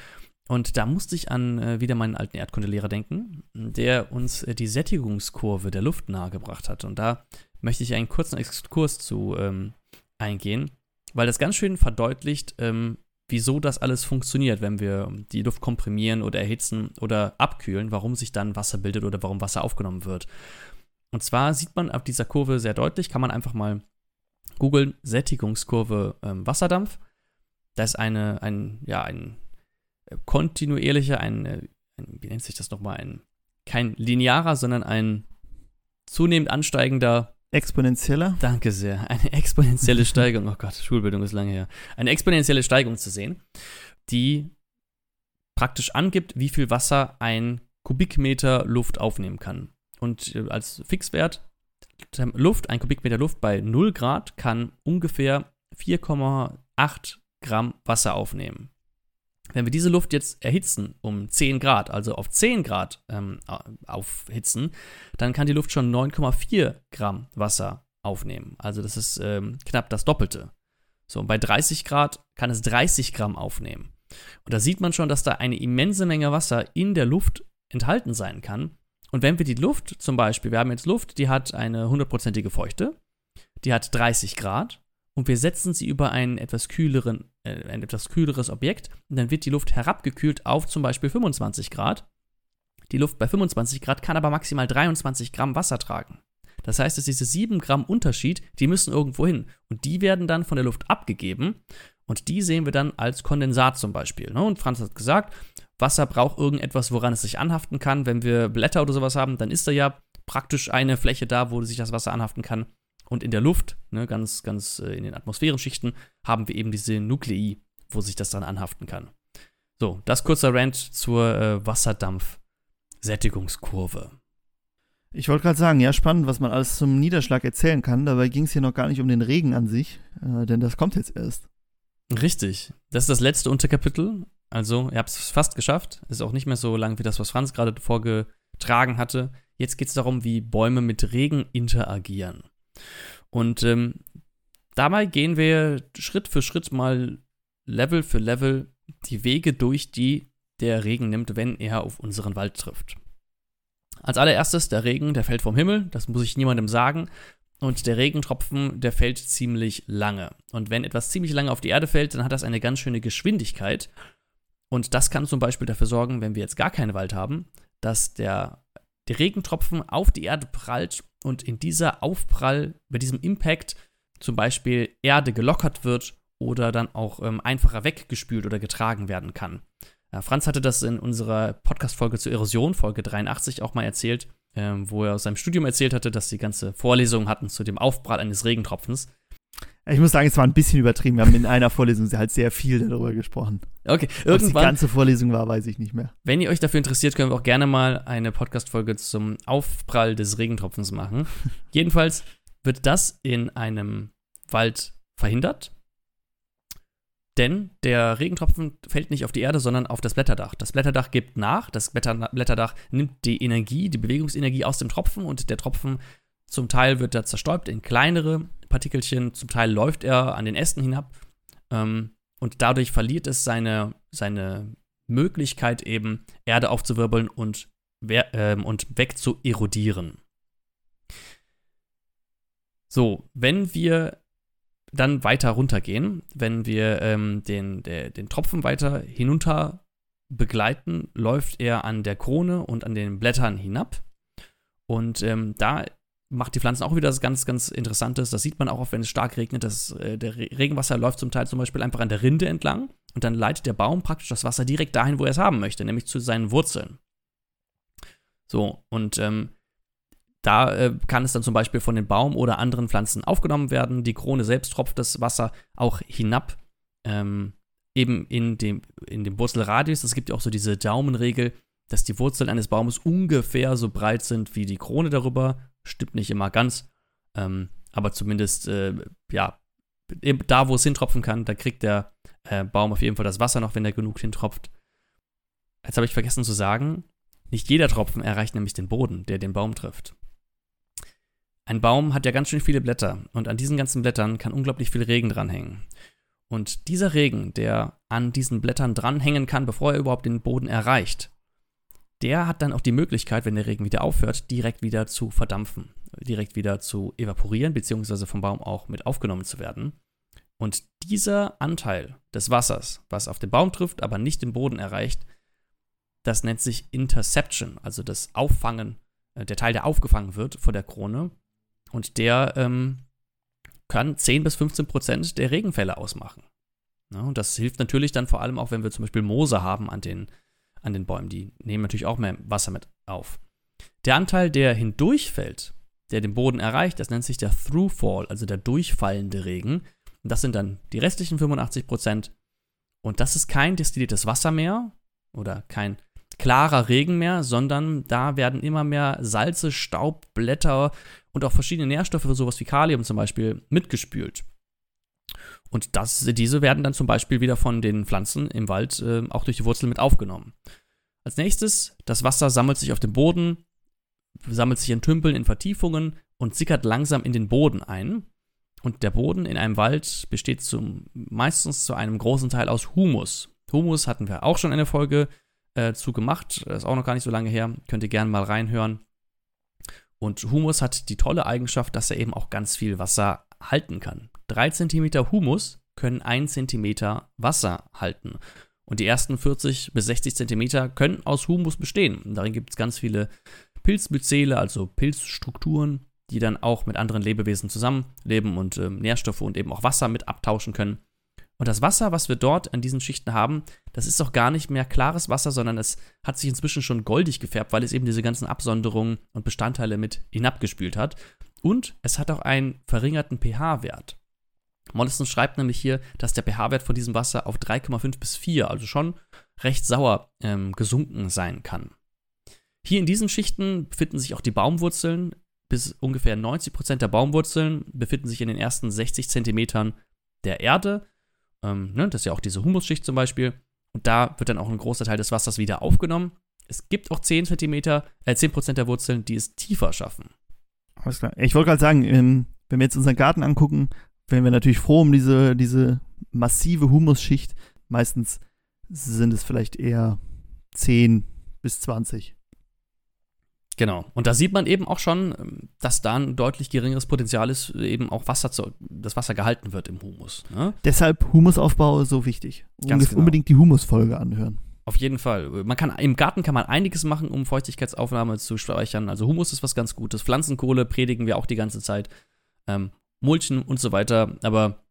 Und da musste ich an äh, wieder meinen alten Erdkundelehrer denken, der uns äh, die Sättigungskurve der Luft nahegebracht hat. Und da möchte ich einen kurzen Exkurs zu ähm, eingehen, weil das ganz schön verdeutlicht, ähm, wieso das alles funktioniert, wenn wir die Luft komprimieren oder erhitzen oder abkühlen, warum sich dann Wasser bildet oder warum Wasser aufgenommen wird. Und zwar sieht man auf dieser Kurve sehr deutlich, kann man einfach mal googeln, Sättigungskurve ähm, Wasserdampf. Da ist eine, ein, ja, ein äh, kontinuierlicher, ein, äh, ein, wie nennt sich das nochmal, ein, kein linearer, sondern ein zunehmend ansteigender Exponentieller? Danke sehr. Eine exponentielle *laughs* Steigung. Oh Gott, Schulbildung ist lange her. Eine exponentielle Steigung zu sehen, die praktisch angibt, wie viel Wasser ein Kubikmeter Luft aufnehmen kann. Und äh, als Fixwert Luft, ein Kubikmeter Luft bei 0 Grad kann ungefähr 4,8 Gramm Wasser aufnehmen. Wenn wir diese Luft jetzt erhitzen um 10 Grad, also auf 10 Grad ähm, aufhitzen, dann kann die Luft schon 9,4 Gramm Wasser aufnehmen. Also das ist ähm, knapp das Doppelte. So, und bei 30 Grad kann es 30 Gramm aufnehmen. Und da sieht man schon, dass da eine immense Menge Wasser in der Luft enthalten sein kann. Und wenn wir die Luft zum Beispiel, wir haben jetzt Luft, die hat eine hundertprozentige Feuchte, die hat 30 Grad und wir setzen sie über einen etwas kühleren, äh, ein etwas kühleres Objekt und dann wird die Luft herabgekühlt auf zum Beispiel 25 Grad. Die Luft bei 25 Grad kann aber maximal 23 Gramm Wasser tragen. Das heißt, dass diese 7 Gramm Unterschied, die müssen irgendwo hin. Und die werden dann von der Luft abgegeben. Und die sehen wir dann als Kondensat zum Beispiel. Ne? Und Franz hat gesagt, Wasser braucht irgendetwas, woran es sich anhaften kann. Wenn wir Blätter oder sowas haben, dann ist da ja praktisch eine Fläche da, wo sich das Wasser anhaften kann. Und in der Luft, ne, ganz, ganz äh, in den Atmosphärenschichten, haben wir eben diese Nuklei, wo sich das dann anhaften kann. So, das kurzer Rant zur äh, Wasserdampf-Sättigungskurve. Ich wollte gerade sagen, ja, spannend, was man alles zum Niederschlag erzählen kann. Dabei ging es hier noch gar nicht um den Regen an sich, äh, denn das kommt jetzt erst. Richtig. Das ist das letzte Unterkapitel. Also, ihr habt es fast geschafft. Ist auch nicht mehr so lang wie das, was Franz gerade vorgetragen hatte. Jetzt geht es darum, wie Bäume mit Regen interagieren. Und ähm, dabei gehen wir Schritt für Schritt mal Level für Level die Wege durch, die der Regen nimmt, wenn er auf unseren Wald trifft. Als allererstes der Regen, der fällt vom Himmel, das muss ich niemandem sagen. Und der Regentropfen, der fällt ziemlich lange. Und wenn etwas ziemlich lange auf die Erde fällt, dann hat das eine ganz schöne Geschwindigkeit. Und das kann zum Beispiel dafür sorgen, wenn wir jetzt gar keinen Wald haben, dass der, der Regentropfen auf die Erde prallt und in dieser Aufprall, bei diesem Impact zum Beispiel Erde gelockert wird oder dann auch ähm, einfacher weggespült oder getragen werden kann. Ja, Franz hatte das in unserer Podcast-Folge zur Erosion, Folge 83, auch mal erzählt, ähm, wo er aus seinem Studium erzählt hatte, dass sie ganze Vorlesungen hatten zu dem Aufprall eines Regentropfens. Ich muss sagen, es war ein bisschen übertrieben. Wir haben in einer Vorlesung halt sehr viel darüber gesprochen. Okay, irgendwann. Was die ganze Vorlesung war, weiß ich nicht mehr. Wenn ihr euch dafür interessiert, können wir auch gerne mal eine Podcast-Folge zum Aufprall des Regentropfens machen. *laughs* Jedenfalls wird das in einem Wald verhindert. Denn der Regentropfen fällt nicht auf die Erde, sondern auf das Blätterdach. Das Blätterdach gibt nach. Das Blätterdach nimmt die Energie, die Bewegungsenergie aus dem Tropfen und der Tropfen zum Teil wird er zerstäubt in kleinere Partikelchen, zum Teil läuft er an den Ästen hinab ähm, und dadurch verliert es seine, seine Möglichkeit eben, Erde aufzuwirbeln und, ähm, und weg zu erodieren. So, wenn wir dann weiter runtergehen, wenn wir ähm, den, der, den Tropfen weiter hinunter begleiten, läuft er an der Krone und an den Blättern hinab. Und ähm, da macht die Pflanzen auch wieder was ganz, ganz Interessantes. Das sieht man auch, wenn es stark regnet. Das, äh, der Regenwasser läuft zum Teil zum Beispiel einfach an der Rinde entlang und dann leitet der Baum praktisch das Wasser direkt dahin, wo er es haben möchte, nämlich zu seinen Wurzeln. So, und ähm, da äh, kann es dann zum Beispiel von dem Baum oder anderen Pflanzen aufgenommen werden. Die Krone selbst tropft das Wasser auch hinab, ähm, eben in dem, in dem Wurzelradius. Es gibt ja auch so diese Daumenregel, dass die Wurzeln eines Baumes ungefähr so breit sind wie die Krone darüber. Stimmt nicht immer ganz, ähm, aber zumindest, äh, ja, da, wo es hintropfen kann, da kriegt der äh, Baum auf jeden Fall das Wasser noch, wenn er genug hintropft. Jetzt habe ich vergessen zu sagen, nicht jeder Tropfen erreicht nämlich den Boden, der den Baum trifft. Ein Baum hat ja ganz schön viele Blätter und an diesen ganzen Blättern kann unglaublich viel Regen dranhängen. Und dieser Regen, der an diesen Blättern dranhängen kann, bevor er überhaupt den Boden erreicht, der hat dann auch die Möglichkeit, wenn der Regen wieder aufhört, direkt wieder zu verdampfen, direkt wieder zu evaporieren, beziehungsweise vom Baum auch mit aufgenommen zu werden. Und dieser Anteil des Wassers, was auf den Baum trifft, aber nicht den Boden erreicht, das nennt sich Interception, also das Auffangen, äh, der Teil, der aufgefangen wird vor der Krone. Und der ähm, kann 10 bis 15 Prozent der Regenfälle ausmachen. Ja, und das hilft natürlich dann vor allem auch, wenn wir zum Beispiel Moose haben an den an den Bäumen. Die nehmen natürlich auch mehr Wasser mit auf. Der Anteil, der hindurchfällt, der den Boden erreicht, das nennt sich der Throughfall, also der durchfallende Regen. Und das sind dann die restlichen 85 Prozent. Und das ist kein destilliertes Wasser mehr oder kein klarer Regen mehr, sondern da werden immer mehr Salze, Staub, Blätter und auch verschiedene Nährstoffe, sowas wie Kalium zum Beispiel, mitgespült. Und das, diese werden dann zum Beispiel wieder von den Pflanzen im Wald äh, auch durch die Wurzeln mit aufgenommen. Als nächstes, das Wasser sammelt sich auf dem Boden, sammelt sich in Tümpeln, in Vertiefungen und sickert langsam in den Boden ein. Und der Boden in einem Wald besteht zum, meistens zu einem großen Teil aus Humus. Humus hatten wir auch schon eine Folge äh, zu gemacht, ist auch noch gar nicht so lange her, könnt ihr gerne mal reinhören. Und Humus hat die tolle Eigenschaft, dass er eben auch ganz viel Wasser halten kann. 3 cm Humus können 1 cm Wasser halten. Und die ersten 40 bis 60 cm können aus Humus bestehen. Und darin gibt es ganz viele Pilzmyzele, also Pilzstrukturen, die dann auch mit anderen Lebewesen zusammenleben und äh, Nährstoffe und eben auch Wasser mit abtauschen können. Und das Wasser, was wir dort an diesen Schichten haben, das ist auch gar nicht mehr klares Wasser, sondern es hat sich inzwischen schon goldig gefärbt, weil es eben diese ganzen Absonderungen und Bestandteile mit hinabgespült hat. Und es hat auch einen verringerten pH-Wert. Mollison schreibt nämlich hier, dass der pH-Wert von diesem Wasser auf 3,5 bis 4, also schon recht sauer, ähm, gesunken sein kann. Hier in diesen Schichten befinden sich auch die Baumwurzeln. Bis ungefähr 90% der Baumwurzeln befinden sich in den ersten 60 Zentimetern der Erde. Ähm, ne, das ist ja auch diese Humusschicht zum Beispiel. Und da wird dann auch ein großer Teil des Wassers wieder aufgenommen. Es gibt auch 10 Zentimeter, äh, 10% der Wurzeln, die es tiefer schaffen. Alles klar. Ich wollte gerade sagen, ähm, wenn wir jetzt unseren Garten angucken, wären wir natürlich froh um diese, diese massive Humusschicht. Meistens sind es vielleicht eher 10 bis 20. Genau. Und da sieht man eben auch schon, ähm, dass da ein deutlich geringeres Potenzial ist, eben auch Wasser zu, das Wasser gehalten wird im Humus. Ne? Deshalb Humusaufbau so wichtig. Ganz genau. Unbedingt die Humusfolge anhören. Auf jeden Fall. Man kann, Im Garten kann man einiges machen, um Feuchtigkeitsaufnahme zu speichern. Also Humus ist was ganz Gutes. Pflanzenkohle predigen wir auch die ganze Zeit. Ähm, Mulchen und so weiter. Aber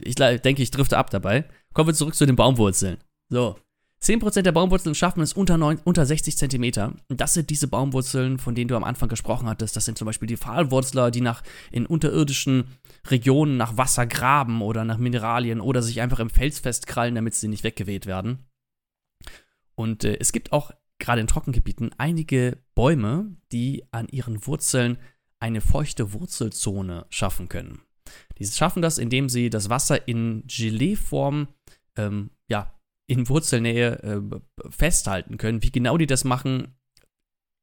ich denke, ich drifte ab dabei. Kommen wir zurück zu den Baumwurzeln. So. 10% der Baumwurzeln schaffen es unter, 9, unter 60 cm. Das sind diese Baumwurzeln, von denen du am Anfang gesprochen hattest. Das sind zum Beispiel die Pfahlwurzler, die nach, in unterirdischen Regionen nach Wasser graben oder nach Mineralien oder sich einfach im Fels festkrallen, damit sie nicht weggeweht werden. Und äh, es gibt auch gerade in Trockengebieten einige Bäume, die an ihren Wurzeln eine feuchte Wurzelzone schaffen können. Die schaffen das, indem sie das Wasser in Geleeform ähm, ja, in Wurzelnähe äh, festhalten können. Wie genau die das machen,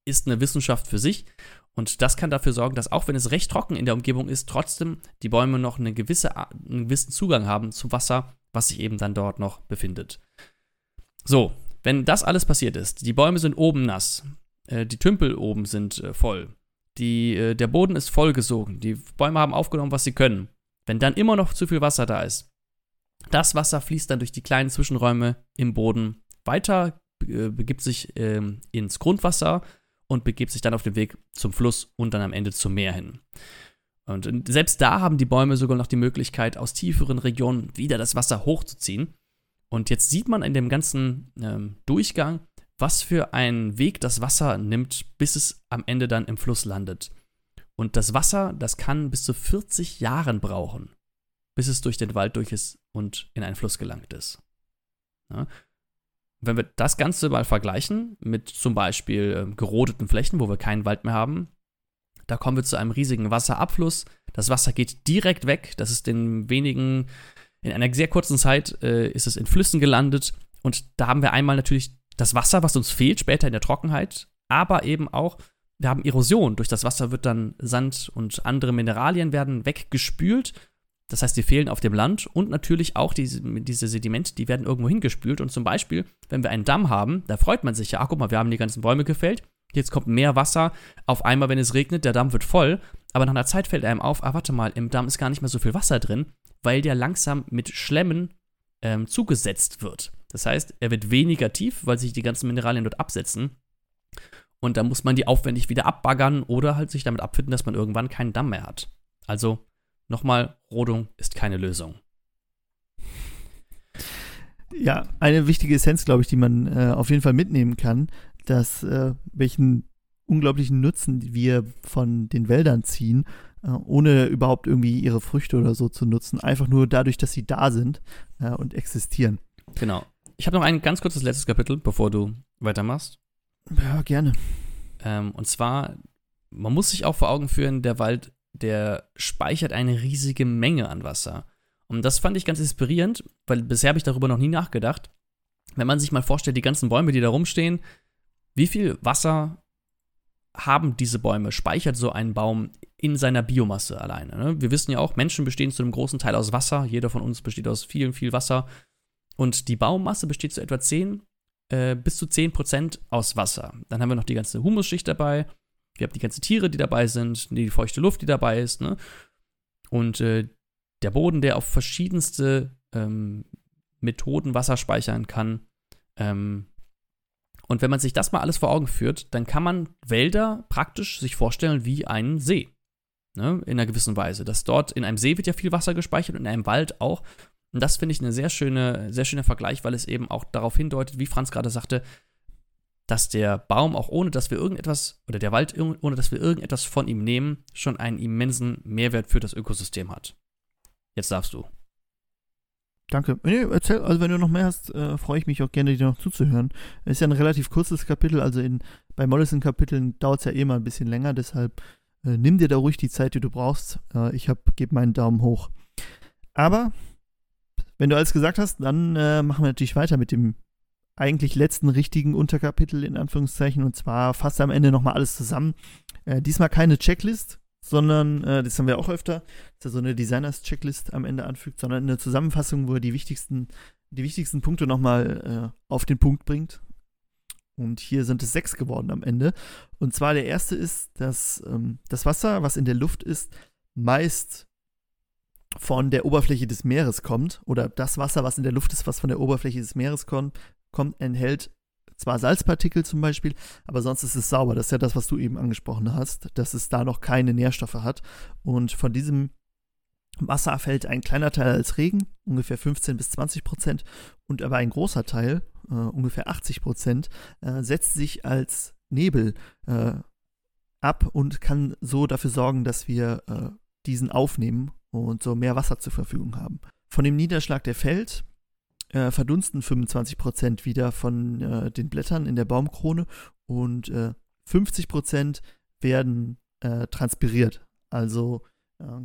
ist eine Wissenschaft für sich. Und das kann dafür sorgen, dass auch wenn es recht trocken in der Umgebung ist, trotzdem die Bäume noch eine gewisse, einen gewissen Zugang haben zu Wasser, was sich eben dann dort noch befindet. So, wenn das alles passiert ist, die Bäume sind oben nass, äh, die Tümpel oben sind äh, voll, die, äh, der Boden ist vollgesogen, die Bäume haben aufgenommen, was sie können. Wenn dann immer noch zu viel Wasser da ist, das Wasser fließt dann durch die kleinen Zwischenräume im Boden weiter, begibt sich äh, ins Grundwasser und begibt sich dann auf den Weg zum Fluss und dann am Ende zum Meer hin. Und selbst da haben die Bäume sogar noch die Möglichkeit, aus tieferen Regionen wieder das Wasser hochzuziehen. Und jetzt sieht man in dem ganzen ähm, Durchgang, was für einen Weg das Wasser nimmt, bis es am Ende dann im Fluss landet. Und das Wasser, das kann bis zu 40 Jahren brauchen, bis es durch den Wald durch ist und in einen Fluss gelangt ist. Ja? Wenn wir das Ganze mal vergleichen mit zum Beispiel äh, gerodeten Flächen, wo wir keinen Wald mehr haben, da kommen wir zu einem riesigen Wasserabfluss. Das Wasser geht direkt weg. Das ist in wenigen, in einer sehr kurzen Zeit äh, ist es in Flüssen gelandet. Und da haben wir einmal natürlich das Wasser, was uns fehlt später in der Trockenheit, aber eben auch wir haben Erosion. Durch das Wasser wird dann Sand und andere Mineralien werden weggespült das heißt, die fehlen auf dem Land und natürlich auch diese, diese Sedimente, die werden irgendwo hingespült. Und zum Beispiel, wenn wir einen Damm haben, da freut man sich ja, ach guck mal, wir haben die ganzen Bäume gefällt, jetzt kommt mehr Wasser. Auf einmal, wenn es regnet, der Damm wird voll. Aber nach einer Zeit fällt einem auf, ah, warte mal, im Damm ist gar nicht mehr so viel Wasser drin, weil der langsam mit Schlemmen ähm, zugesetzt wird. Das heißt, er wird weniger tief, weil sich die ganzen Mineralien dort absetzen. Und da muss man die aufwendig wieder abbaggern oder halt sich damit abfinden, dass man irgendwann keinen Damm mehr hat. Also Nochmal, Rodung ist keine Lösung. Ja, eine wichtige Essenz, glaube ich, die man äh, auf jeden Fall mitnehmen kann, dass äh, welchen unglaublichen Nutzen wir von den Wäldern ziehen, ohne überhaupt irgendwie ihre Früchte oder so zu nutzen, einfach nur dadurch, dass sie da sind äh, und existieren. Genau. Ich habe noch ein ganz kurzes letztes Kapitel, bevor du weitermachst. Ja, gerne. Ähm, und zwar, man muss sich auch vor Augen führen, der Wald der speichert eine riesige Menge an Wasser. Und das fand ich ganz inspirierend, weil bisher habe ich darüber noch nie nachgedacht. Wenn man sich mal vorstellt, die ganzen Bäume, die da rumstehen, wie viel Wasser haben diese Bäume, speichert so ein Baum in seiner Biomasse alleine. Ne? Wir wissen ja auch, Menschen bestehen zu einem großen Teil aus Wasser. Jeder von uns besteht aus viel, viel Wasser. Und die Baummasse besteht zu etwa 10, äh, bis zu 10 Prozent aus Wasser. Dann haben wir noch die ganze Humusschicht dabei. Wir haben die ganzen Tiere, die dabei sind, die feuchte Luft, die dabei ist, ne? Und äh, der Boden, der auf verschiedenste ähm, Methoden Wasser speichern kann. Ähm, und wenn man sich das mal alles vor Augen führt, dann kann man Wälder praktisch sich vorstellen wie einen See. Ne? In einer gewissen Weise. Dass dort in einem See wird ja viel Wasser gespeichert und in einem Wald auch. Und das finde ich ein sehr, schöne, sehr schöner Vergleich, weil es eben auch darauf hindeutet, wie Franz gerade sagte, dass der Baum auch ohne, dass wir irgendetwas, oder der Wald, ohne dass wir irgendetwas von ihm nehmen, schon einen immensen Mehrwert für das Ökosystem hat. Jetzt darfst du. Danke. Nee, erzähl, also wenn du noch mehr hast, äh, freue ich mich auch gerne, dir noch zuzuhören. Es ist ja ein relativ kurzes Kapitel, also in, bei Mollison-Kapiteln dauert es ja eh mal ein bisschen länger, deshalb äh, nimm dir da ruhig die Zeit, die du brauchst. Äh, ich gebe meinen Daumen hoch. Aber wenn du alles gesagt hast, dann äh, machen wir natürlich weiter mit dem eigentlich letzten richtigen Unterkapitel in Anführungszeichen und zwar fast am Ende nochmal alles zusammen. Äh, diesmal keine Checklist, sondern, äh, das haben wir auch öfter, dass er so eine Designers-Checklist am Ende anfügt, sondern eine Zusammenfassung, wo er die wichtigsten, die wichtigsten Punkte nochmal äh, auf den Punkt bringt. Und hier sind es sechs geworden am Ende. Und zwar der erste ist, dass ähm, das Wasser, was in der Luft ist, meist von der Oberfläche des Meeres kommt. Oder das Wasser, was in der Luft ist, was von der Oberfläche des Meeres kommt, kommt, enthält zwar Salzpartikel zum Beispiel, aber sonst ist es sauber. Das ist ja das, was du eben angesprochen hast, dass es da noch keine Nährstoffe hat. Und von diesem Wasser fällt ein kleiner Teil als Regen, ungefähr 15 bis 20 Prozent, und aber ein großer Teil, äh, ungefähr 80 Prozent, äh, setzt sich als Nebel äh, ab und kann so dafür sorgen, dass wir äh, diesen aufnehmen und so mehr Wasser zur Verfügung haben. Von dem Niederschlag, der fällt, äh, verdunsten 25 Prozent wieder von äh, den Blättern in der Baumkrone und 50 Prozent werden transpiriert, also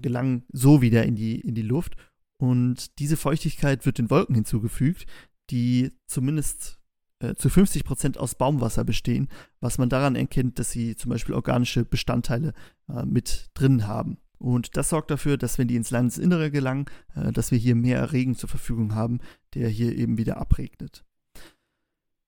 gelangen so wieder in die, in die Luft. Und diese Feuchtigkeit wird den Wolken hinzugefügt, die zumindest äh, zu 50 Prozent aus Baumwasser bestehen, was man daran erkennt, dass sie zum Beispiel organische Bestandteile äh, mit drin haben. Und das sorgt dafür, dass wenn die ins Landesinnere gelangen, äh, dass wir hier mehr Regen zur Verfügung haben, der hier eben wieder abregnet.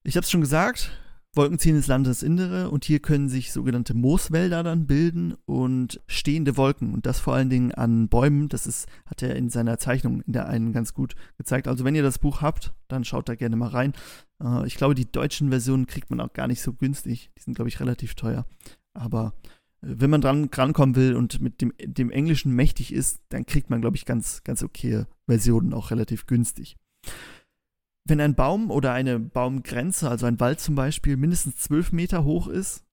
Ich habe es schon gesagt, Wolken ziehen ins Landesinnere und hier können sich sogenannte Mooswälder dann bilden und stehende Wolken und das vor allen Dingen an Bäumen. Das ist, hat er in seiner Zeichnung in der einen ganz gut gezeigt. Also wenn ihr das Buch habt, dann schaut da gerne mal rein. Äh, ich glaube, die deutschen Versionen kriegt man auch gar nicht so günstig. Die sind, glaube ich, relativ teuer. Aber wenn man dran rankommen will und mit dem, dem Englischen mächtig ist, dann kriegt man, glaube ich, ganz, ganz okay Versionen auch relativ günstig wenn ein Baum oder eine Baumgrenze, also ein Wald zum Beispiel, mindestens zwölf Meter hoch ist,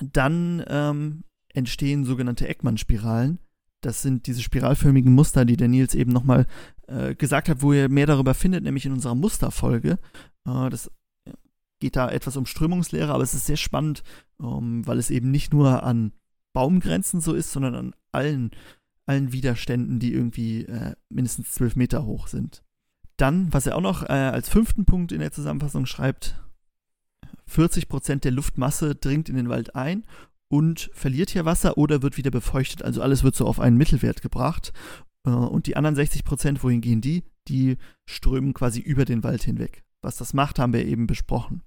dann ähm, entstehen sogenannte Eckmann-Spiralen. Das sind diese spiralförmigen Muster, die der Nils eben nochmal äh, gesagt hat, wo ihr mehr darüber findet, nämlich in unserer Musterfolge. Äh, das geht da etwas um Strömungslehre, aber es ist sehr spannend, ähm, weil es eben nicht nur an Baumgrenzen so ist, sondern an allen, allen Widerständen, die irgendwie äh, mindestens zwölf Meter hoch sind. Dann, was er auch noch äh, als fünften Punkt in der Zusammenfassung schreibt, 40% der Luftmasse dringt in den Wald ein und verliert hier Wasser oder wird wieder befeuchtet. Also alles wird so auf einen Mittelwert gebracht. Äh, und die anderen 60% wohin gehen die? Die strömen quasi über den Wald hinweg. Was das macht, haben wir eben besprochen.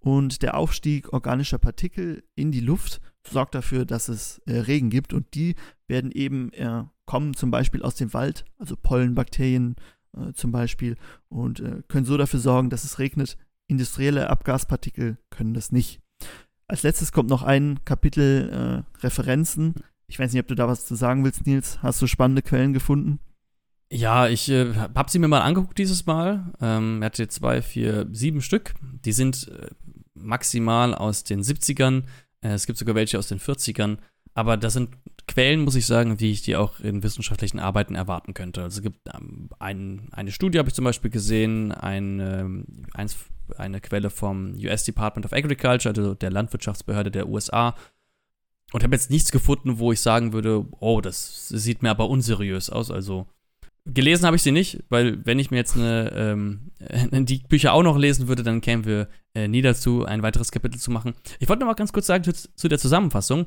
Und der Aufstieg organischer Partikel in die Luft sorgt dafür, dass es äh, Regen gibt und die werden eben äh, kommen zum Beispiel aus dem Wald, also Pollenbakterien, äh, zum Beispiel und äh, können so dafür sorgen, dass es regnet. Industrielle Abgaspartikel können das nicht. Als letztes kommt noch ein Kapitel äh, Referenzen. Ich weiß nicht, ob du da was zu sagen willst, Nils. Hast du spannende Quellen gefunden? Ja, ich äh, habe sie mir mal angeguckt dieses Mal. Ähm, hatte zwei, vier, sieben Stück. Die sind äh, maximal aus den 70ern. Äh, es gibt sogar welche aus den 40ern. Aber das sind Quellen, muss ich sagen, wie ich die auch in wissenschaftlichen Arbeiten erwarten könnte. Also es gibt ähm, ein, eine Studie, habe ich zum Beispiel gesehen, ein, ähm, eins, eine Quelle vom US Department of Agriculture, also der Landwirtschaftsbehörde der USA. Und habe jetzt nichts gefunden, wo ich sagen würde, oh, das sieht mir aber unseriös aus. Also gelesen habe ich sie nicht, weil wenn ich mir jetzt eine, ähm, *laughs* die Bücher auch noch lesen würde, dann kämen wir äh, nie dazu, ein weiteres Kapitel zu machen. Ich wollte noch mal ganz kurz sagen zu, zu der Zusammenfassung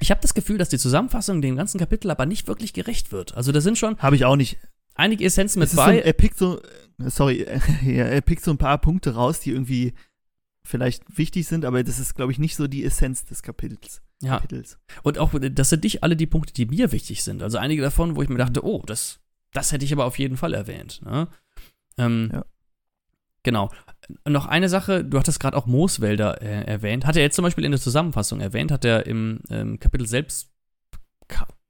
ich habe das Gefühl, dass die Zusammenfassung dem ganzen Kapitel aber nicht wirklich gerecht wird. Also da sind schon. Habe ich auch nicht. Einige Essenzen mit bei. So, er pickt so, äh, sorry, *laughs* er pickt so ein paar Punkte raus, die irgendwie vielleicht wichtig sind, aber das ist, glaube ich, nicht so die Essenz des Kapitels. Ja. Kapitels. Und auch, das sind nicht alle die Punkte, die mir wichtig sind. Also einige davon, wo ich mir dachte, oh, das, das hätte ich aber auf jeden Fall erwähnt. Ne? Ähm, ja. Genau. Noch eine Sache, du hattest gerade auch Mooswälder äh, erwähnt. Hat er jetzt zum Beispiel in der Zusammenfassung erwähnt, hat er im ähm, Kapitel selbst,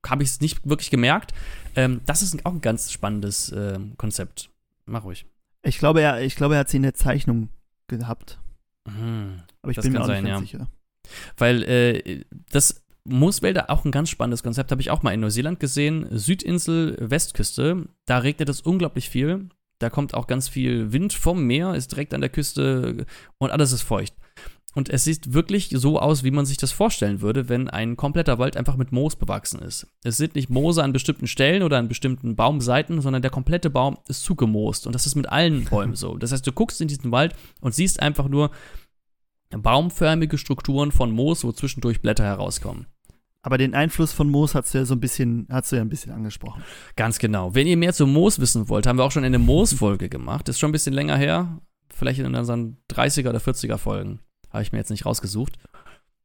habe ich es nicht wirklich gemerkt. Ähm, das ist auch ein ganz spannendes äh, Konzept. Mach ruhig. Ich glaube, er, ich glaube, er hat sie in der Zeichnung gehabt. Mhm. Aber ich das bin mir auch sein, nicht ja. sicher. Weil äh, das Mooswälder auch ein ganz spannendes Konzept, habe ich auch mal in Neuseeland gesehen. Südinsel, Westküste, da regnet es unglaublich viel. Da kommt auch ganz viel Wind vom Meer, ist direkt an der Küste und alles ist feucht. Und es sieht wirklich so aus, wie man sich das vorstellen würde, wenn ein kompletter Wald einfach mit Moos bewachsen ist. Es sind nicht Moose an bestimmten Stellen oder an bestimmten Baumseiten, sondern der komplette Baum ist zugemoost. Und das ist mit allen *laughs* Bäumen so. Das heißt, du guckst in diesen Wald und siehst einfach nur baumförmige Strukturen von Moos, wo zwischendurch Blätter herauskommen. Aber den Einfluss von Moos hast du ja so ein bisschen, hast du ja ein bisschen angesprochen. Ganz genau. Wenn ihr mehr zu Moos wissen wollt, haben wir auch schon eine Moos-Folge gemacht. ist schon ein bisschen länger her. Vielleicht in unseren 30er oder 40er Folgen. Habe ich mir jetzt nicht rausgesucht.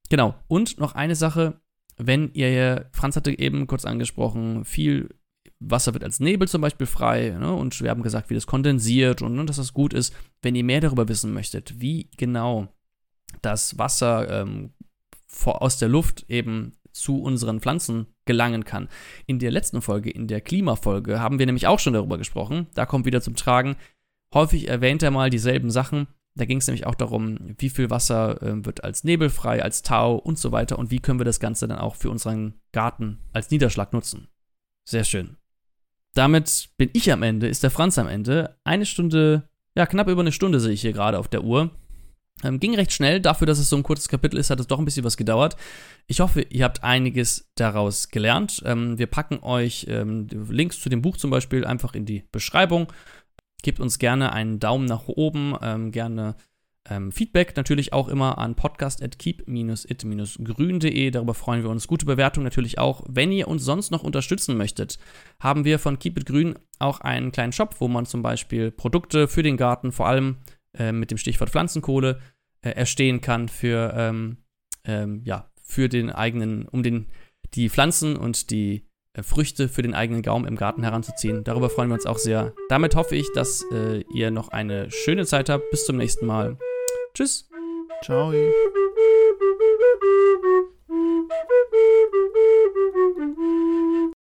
Genau. Und noch eine Sache, wenn ihr, Franz hatte eben kurz angesprochen, viel Wasser wird als Nebel zum Beispiel frei ne? und wir haben gesagt, wie das kondensiert und ne, dass das gut ist. Wenn ihr mehr darüber wissen möchtet, wie genau das Wasser ähm, vor, aus der Luft eben zu unseren Pflanzen gelangen kann. In der letzten Folge, in der Klimafolge, haben wir nämlich auch schon darüber gesprochen. Da kommt wieder zum Tragen. Häufig erwähnt er mal dieselben Sachen. Da ging es nämlich auch darum, wie viel Wasser äh, wird als nebelfrei, als Tau und so weiter und wie können wir das Ganze dann auch für unseren Garten als Niederschlag nutzen. Sehr schön. Damit bin ich am Ende, ist der Franz am Ende. Eine Stunde, ja, knapp über eine Stunde sehe ich hier gerade auf der Uhr. Ähm, ging recht schnell, dafür, dass es so ein kurzes Kapitel ist, hat es doch ein bisschen was gedauert. Ich hoffe, ihr habt einiges daraus gelernt. Ähm, wir packen euch ähm, Links zu dem Buch zum Beispiel einfach in die Beschreibung. Gebt uns gerne einen Daumen nach oben, ähm, gerne ähm, Feedback natürlich auch immer an podcast.keep-it-grün.de. Darüber freuen wir uns. Gute Bewertung natürlich auch. Wenn ihr uns sonst noch unterstützen möchtet, haben wir von Keep It Grün auch einen kleinen Shop, wo man zum Beispiel Produkte für den Garten, vor allem äh, mit dem Stichwort Pflanzenkohle, äh, erstehen kann für, ähm, ähm, ja, für den eigenen, um den, die Pflanzen und die äh, Früchte für den eigenen Gaumen im Garten heranzuziehen. Darüber freuen wir uns auch sehr. Damit hoffe ich, dass äh, ihr noch eine schöne Zeit habt. Bis zum nächsten Mal. Tschüss. Ciao.